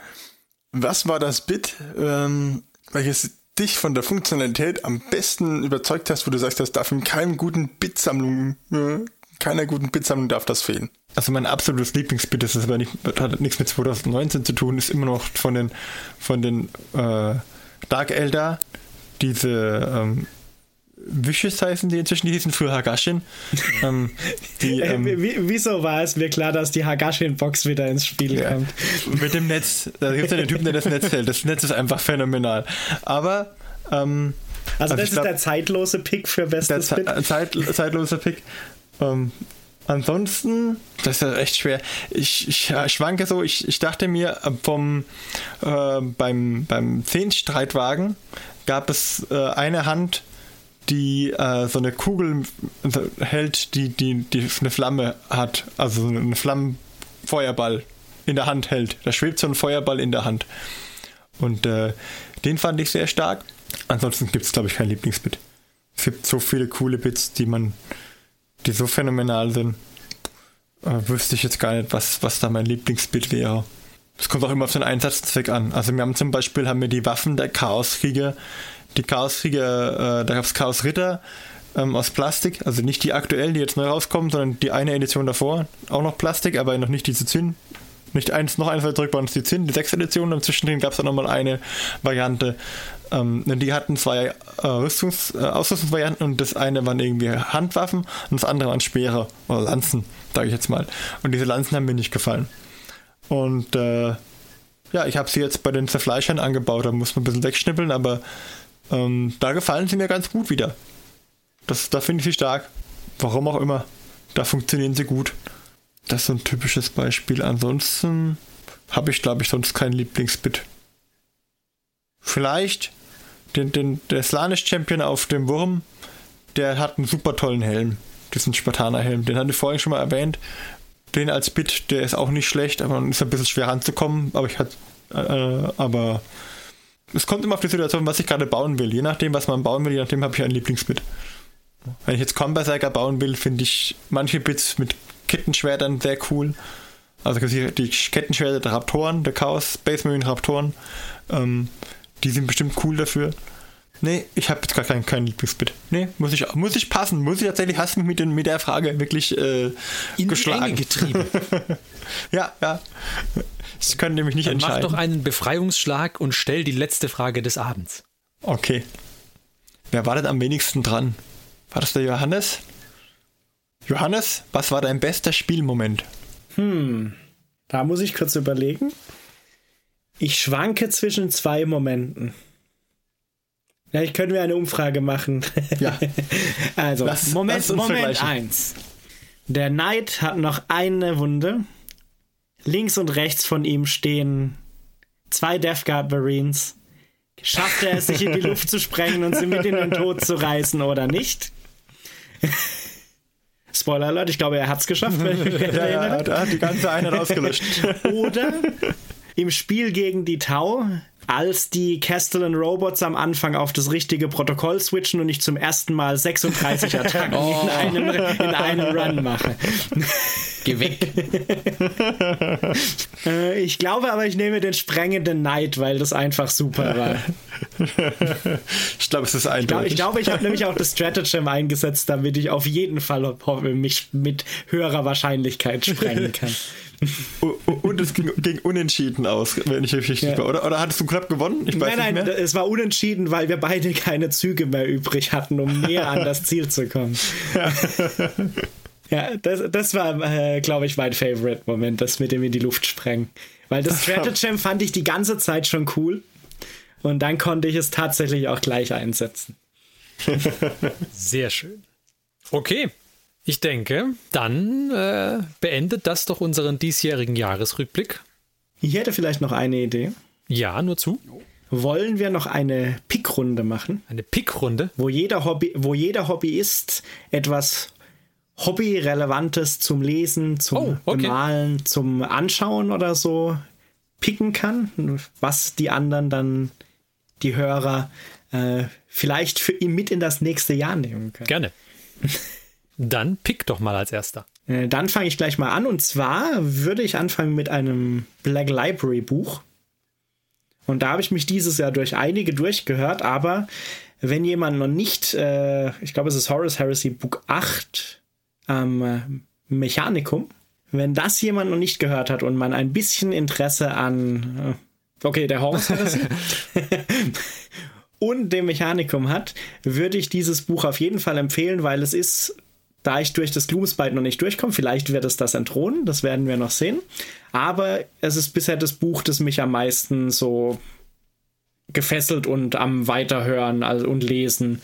was war das Bit, ähm, welches dich von der Funktionalität am besten überzeugt hast, wo du sagst, das darf in keinem guten Bitsammlung, äh, keiner guten Bitsammlung darf das fehlen. Also mein absolutes Lieblingsbit, das ist aber nicht, hat nichts mit 2019 zu tun, ist immer noch von den von den äh, Dark Eldar, diese ähm, Wishes heißen die inzwischen, die hießen früher Hagashin. ähm, die, Äh, ähm, wie- wieso war es mir klar, dass die Hagashin-Box wieder ins Spiel Ja. kommt? mit dem Netz, da gibt es ja den Typen, der das Netz hält. Das Netz ist einfach phänomenal. Aber ähm, Also, Also das ist glaub- der zeitlose Pick für bestes Ze Bit. äh, Zeit, zeitloser Pick. Ansonsten, das ist ja echt schwer. Ich, ich schwanke so, ich, ich dachte mir, äh, vom äh, beim, beim Zehnstreitwagen gab es äh, eine Hand, die äh, so eine Kugel hält, die, die, die eine Flamme hat, also so einen Flammenfeuerball in der Hand hält. Da schwebt so ein Feuerball in der Hand. Und äh, den fand ich sehr stark. Ansonsten gibt es, glaube ich, kein Lieblingsbit. Es gibt so viele coole Bits, die man, die so phänomenal sind. Äh, wüsste ich jetzt gar nicht, was, was da mein Lieblingsbit wäre. Es kommt auch immer auf den Einsatzzweck an. Also wir haben zum Beispiel haben wir die Waffen der Chaoskrieger. Die Chaoskrieger, äh, da gab es Chaos Ritter ähm, aus Plastik, also nicht die aktuellen, die jetzt neu rauskommen, sondern die eine Edition davor, auch noch Plastik, aber noch nicht diese Zinn. Nicht eins, noch eins zurück waren es die Zinn, die sechste Edition, und zwischendrin gab es dann nochmal eine Variante. Ähm, und die hatten zwei äh, Rüstungs-, äh, Ausrüstungsvarianten und das eine waren irgendwie Handwaffen und das andere waren Speere oder Lanzen, sage ich jetzt mal. Und diese Lanzen haben mir nicht gefallen. Und äh, ja, ich habe sie jetzt bei den Zerfleischern angebaut, da muss man ein bisschen wegschnippeln, aber ähm, da gefallen sie mir ganz gut wieder. Das, da finde ich sie stark. Warum auch immer. Da funktionieren sie gut. Das ist so ein typisches Beispiel. Ansonsten habe ich, glaube ich, sonst kein Lieblingsbit. Vielleicht den, den, der Slanish Champion auf dem Wurm, der hat einen super tollen Helm. Diesen Spartaner-Helm. Den hatte ich vorhin schon mal erwähnt. Den als Bit, der ist auch nicht schlecht, aber ist ein bisschen schwer ranzukommen. Aber ich hatte, äh, aber es kommt immer auf die Situation, was ich gerade bauen will. Je nachdem, was man bauen will, je nachdem habe ich ein Lieblingsbit. Wenn ich jetzt Comberserker bauen will, finde ich manche Bits mit Kettenschwertern sehr cool. Also die, die Kettenschwerter der Raptoren, der Chaos Space Marine Raptoren, ähm, die sind bestimmt cool dafür. Nee, ich habe jetzt gar kein, kein Lieblingsbit. Nee, muss ich, muss ich passen. Muss ich tatsächlich, hast mich mit, den, mit der Frage wirklich äh, In die geschlagen. Enge getrieben. Ja, ja. Ich könnte nämlich nicht Dann mach entscheiden. doch einen Befreiungsschlag und stell die letzte Frage des Abends. Okay. Wer war denn am wenigsten dran? War das der Johannes? Johannes, was war dein bester Spielmoment? Da muss ich kurz überlegen. Ich schwanke zwischen zwei Momenten. Vielleicht können wir eine Umfrage machen. Ja. also, Lass- Moment, lass Moment vergleichen. 1. Der Knight hat noch eine Wunde. Links und rechts von ihm stehen zwei Death Guard Marines. Schafft er es, sich in die Luft zu sprengen und sie mit in den Tod zu reißen oder nicht? Spoiler Alert, ich glaube, er hat es geschafft. ich Ja, ja, er hat, die ganze Einheit ausgelöscht. Oder im Spiel gegen die Tau, als die Castellan Robots am Anfang auf das richtige Protokoll switchen und ich zum ersten Mal 36 Attacken in, einem, in einem Run mache. Geh weg. Äh, ich glaube aber, ich nehme den sprengenden Knight, weil das einfach super war. Ich glaube, es ist Ich glaube, eindeutig. ich, glaube, ich habe nämlich auch das Stratagem eingesetzt, damit ich auf jeden Fall mich mit höherer Wahrscheinlichkeit sprengen kann. Und es ging, ging unentschieden aus, wenn ich richtig Ja. war. Oder, oder hattest du knapp gewonnen? Ich weiß Nein, nein, nicht mehr. es war unentschieden, weil wir beide keine Züge mehr übrig hatten, um näher an das Ziel zu kommen. Ja, das, das war, äh, glaube ich, mein Favorite-Moment, das mit dem in die Luft sprengen. Weil das Stratagem fand ich die ganze Zeit schon cool. Und dann konnte ich es tatsächlich auch gleich einsetzen. Sehr schön. Okay. Ich denke, dann äh, beendet das doch unseren diesjährigen Jahresrückblick. Ich hätte vielleicht noch eine Idee. Ja, nur zu. wollen wir noch eine Pickrunde machen? Eine Pickrunde? Wo jeder, Hobby, wo jeder Hobbyist etwas Hobbyrelevantes zum Lesen, zum Oh, okay. Bemalen, zum Anschauen oder so picken kann, was die anderen dann, die Hörer, äh, vielleicht für ihn mit in das nächste Jahr nehmen können. Gerne. Dann pick doch mal als erster. Äh, Dann fange ich gleich mal an. Und zwar würde ich anfangen mit einem Black Library Buch. Und da habe ich mich dieses Jahr durch einige durchgehört. Aber wenn jemand noch nicht, äh, ich glaube, es ist Horus Heresy Buch 8 am äh, Mechanikum, wenn das jemand noch nicht gehört hat und man ein bisschen Interesse an, äh, okay, der Horus Heresy und dem Mechanikum hat, würde ich dieses Buch auf jeden Fall empfehlen, weil es ist, da ich durch das Gloomspite noch nicht durchkomme, vielleicht wird es das entthronen, das werden wir noch sehen. Aber es ist bisher das Buch, das mich am meisten so gefesselt und am Weiterhören also- und Lesen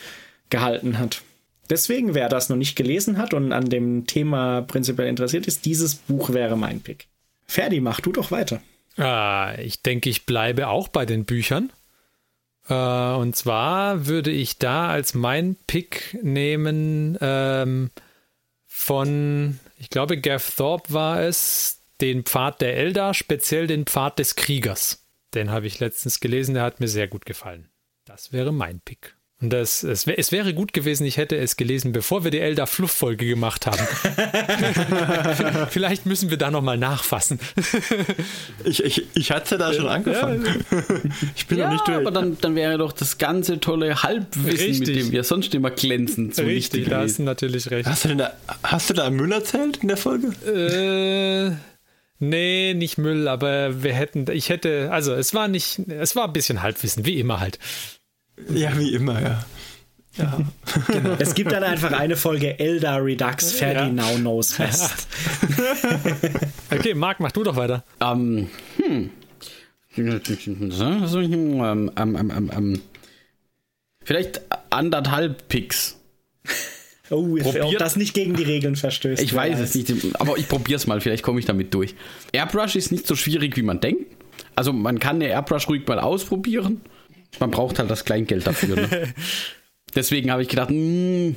gehalten hat. Deswegen, wer das noch nicht gelesen hat und an dem Thema prinzipiell interessiert ist, dieses Buch wäre mein Pick. Ferdi, mach du doch weiter. Ah, ich denke, ich bleibe auch bei den Büchern. Äh, und zwar würde ich da als mein Pick nehmen ähm, von, ich glaube, Gav Thorpe war es, den Pfad der Eldar, speziell den Pfad des Kriegers. Den habe ich letztens gelesen, der hat mir sehr gut gefallen. Das wäre mein Pick. Und das, es, wär, es wäre gut gewesen, ich hätte es gelesen, bevor wir die Eldar Fluff-Folge gemacht haben. Vielleicht müssen wir da nochmal nachfassen. Ich, ich, ich hatte da schon angefangen. Ich bin noch Ja, nicht durch. aber dann, dann wäre doch das ganze tolle Halbwissen, Richtig. mit dem wir sonst immer glänzen, zunichte Richtig, da hast du natürlich recht. Hast du, denn da, hast du da Müll erzählt in der Folge? Äh, nee, nicht Müll, aber wir hätten, ich hätte, also es war nicht, es war ein bisschen Halbwissen, wie immer halt. Ja, wie immer, ja. Ja. Es gibt dann einfach eine Folge Eldar Redux, Ferdi Ja. Now Knows Fest. Okay, Marc, mach du doch weiter. Ähm, hm. Ähm, ähm, ähm, ähm. Vielleicht anderthalb Picks. Oh, ob das nicht gegen die Regeln verstößt. Ich weiß es nicht, aber ich probiere es mal, vielleicht komme ich damit durch. Airbrush ist nicht so schwierig, wie man denkt. Also man kann eine Airbrush ruhig mal ausprobieren. Man braucht halt das Kleingeld dafür. Ne? Deswegen habe ich gedacht, hm,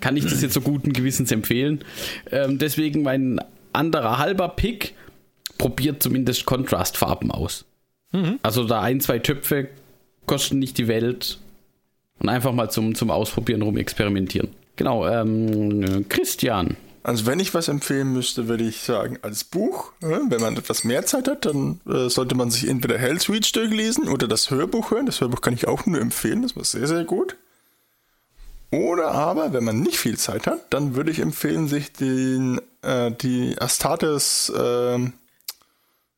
kann ich das jetzt so guten Gewissens empfehlen. Ähm, deswegen mein anderer halber Pick probiert zumindest Kontrastfarben aus. Also da ein, zwei Töpfe kosten nicht die Welt. Und einfach mal zum, zum Ausprobieren rum experimentieren. Genau, ähm, Christian. Also wenn ich was empfehlen müsste, würde ich sagen, als Buch, äh, wenn man etwas mehr Zeit hat, dann äh, sollte man sich entweder Hell's Reach durchlesen oder das Hörbuch hören. Das Hörbuch kann ich auch nur empfehlen, das war sehr, sehr gut. Oder aber, wenn man nicht viel Zeit hat, dann würde ich empfehlen, sich den, äh, die Astartes ähm,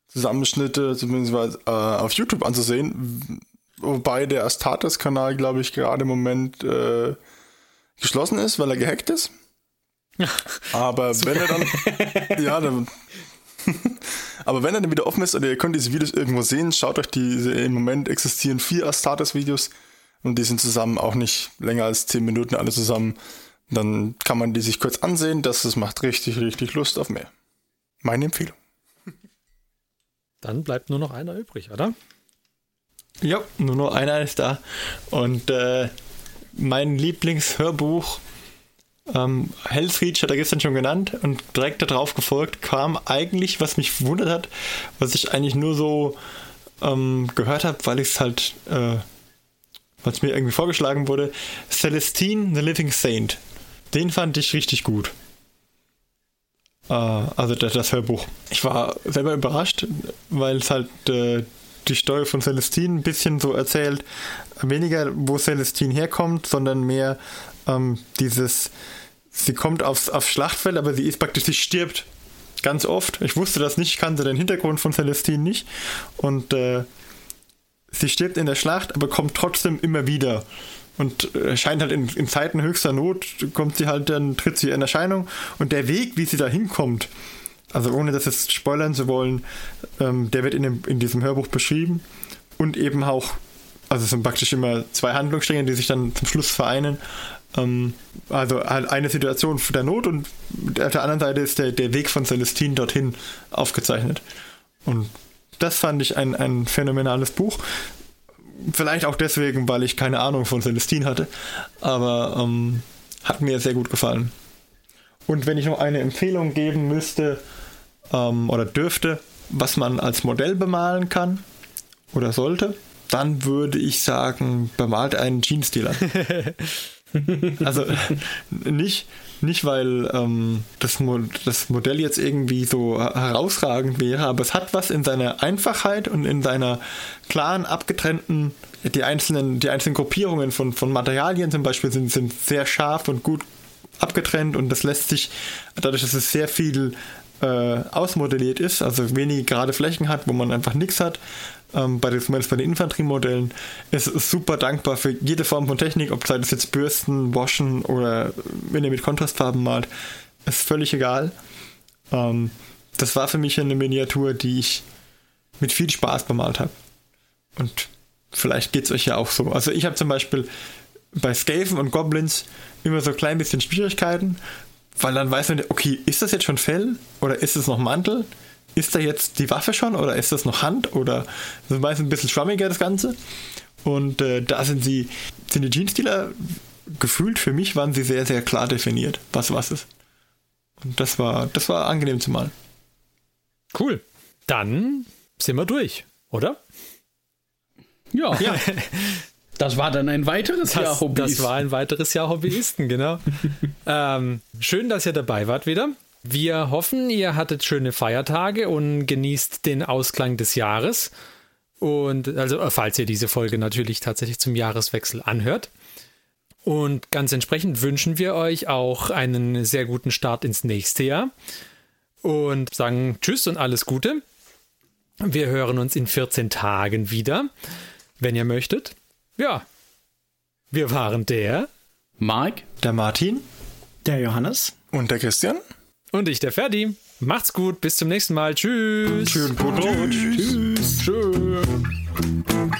Zusammenschnitte zumindest äh, auf YouTube anzusehen. Wobei der Astartes-Kanal, glaube ich, gerade im Moment äh, geschlossen ist, weil er gehackt ist. Aber wenn er dann. ja, dann. aber wenn er dann wieder offen ist oder ihr könnt diese Videos irgendwo sehen, schaut euch diese. Im Moment existieren vier Astartes-Videos und die sind zusammen auch nicht länger als 10 Minuten alle zusammen. Dann kann man die sich kurz ansehen. Das, das macht richtig, richtig Lust auf mehr. Meine Empfehlung. Dann bleibt nur noch einer übrig, oder? Ja, nur noch einer ist da. Und äh, mein Lieblingshörbuch, ähm, Hell's Reach, hat er gestern schon genannt und direkt darauf gefolgt, kam eigentlich, was mich verwundert hat, was ich eigentlich nur so ähm, gehört habe, weil ich es halt, äh, was mir irgendwie vorgeschlagen wurde, Celestine, The Living Saint. Den fand ich richtig gut. Äh, also das, das Hörbuch. Ich war selber überrascht, weil es halt äh, die Story von Celestine ein bisschen so erzählt, weniger wo Celestine herkommt, sondern mehr ähm, dieses, sie kommt aufs, aufs Schlachtfeld, aber sie ist praktisch, sie stirbt ganz oft. Ich wusste das nicht, ich kannte den Hintergrund von Celestine nicht und äh, sie stirbt in der Schlacht, aber kommt trotzdem immer wieder. Und äh, scheint halt in, in Zeiten höchster Not, kommt sie halt, dann tritt sie in Erscheinung. Und der Weg, wie sie da hinkommt, also ohne das jetzt spoilern zu wollen, ähm, der wird in, dem, in diesem Hörbuch beschrieben. Und eben auch, also es sind praktisch immer zwei Handlungsstränge, die sich dann zum Schluss vereinen. Ähm, also halt eine Situation der Not und auf der anderen Seite ist der, der Weg von Celestine dorthin aufgezeichnet. Und das fand ich ein, ein phänomenales Buch. Vielleicht auch deswegen, weil ich keine Ahnung von Celestine hatte. Aber ähm, hat mir sehr gut gefallen. Und wenn ich noch eine Empfehlung geben müsste ähm, oder dürfte, was man als Modell bemalen kann oder sollte, dann würde ich sagen, bemalt einen Jeans-Dealer. also nicht, nicht weil ähm, das, Mo das Modell jetzt irgendwie so herausragend wäre, aber es hat was in seiner Einfachheit und in seiner klaren, abgetrennten, die einzelnen, die einzelnen Gruppierungen von, von Materialien zum Beispiel sind, sind sehr scharf und gut abgetrennt und das lässt sich, dadurch, dass es sehr viel äh, ausmodelliert ist, also wenige gerade Flächen hat, wo man einfach nichts hat, ähm, bei, zumindest bei den Infanteriemodellen, ist es super dankbar für jede Form von Technik, ob sei das jetzt Bürsten, Waschen oder wenn ihr mit Kontrastfarben malt, ist völlig egal. Ähm, das war für mich eine Miniatur, die ich mit viel Spaß bemalt habe. Und vielleicht geht es euch ja auch so. Also ich habe zum Beispiel bei Skaven und Goblins immer so ein klein bisschen Schwierigkeiten, weil dann weiß man, okay, ist das jetzt schon Fell oder ist es noch Mantel? Ist da jetzt die Waffe schon oder ist das noch Hand oder das ist meistens ein bisschen schwammiger das Ganze. Und äh, da sind sie, sind die Jeans-Dealer gefühlt für mich waren sie sehr, sehr klar definiert, was was ist. Und das war, das war angenehm zu malen. Cool. Dann sind wir durch, oder? Ja. ja. Das war dann ein weiteres das, Jahr Hobbyisten. Das war ein weiteres Jahr Hobbyisten, genau. ähm, schön, dass ihr dabei wart wieder. Wir hoffen, ihr hattet schöne Feiertage und genießt den Ausklang des Jahres. Und also, falls ihr diese Folge natürlich tatsächlich zum Jahreswechsel anhört. Und ganz entsprechend wünschen wir euch auch einen sehr guten Start ins nächste Jahr. Und sagen Tschüss und alles Gute. Wir hören uns in 14 Tagen wieder, wenn ihr möchtet. Ja, wir waren der Mike, der Martin, der Johannes und der Christian und ich, der Ferdi. Macht's gut, bis zum nächsten Mal. Tschüss. Schönen Brot. Tschüss. Tschüss. Tschüss.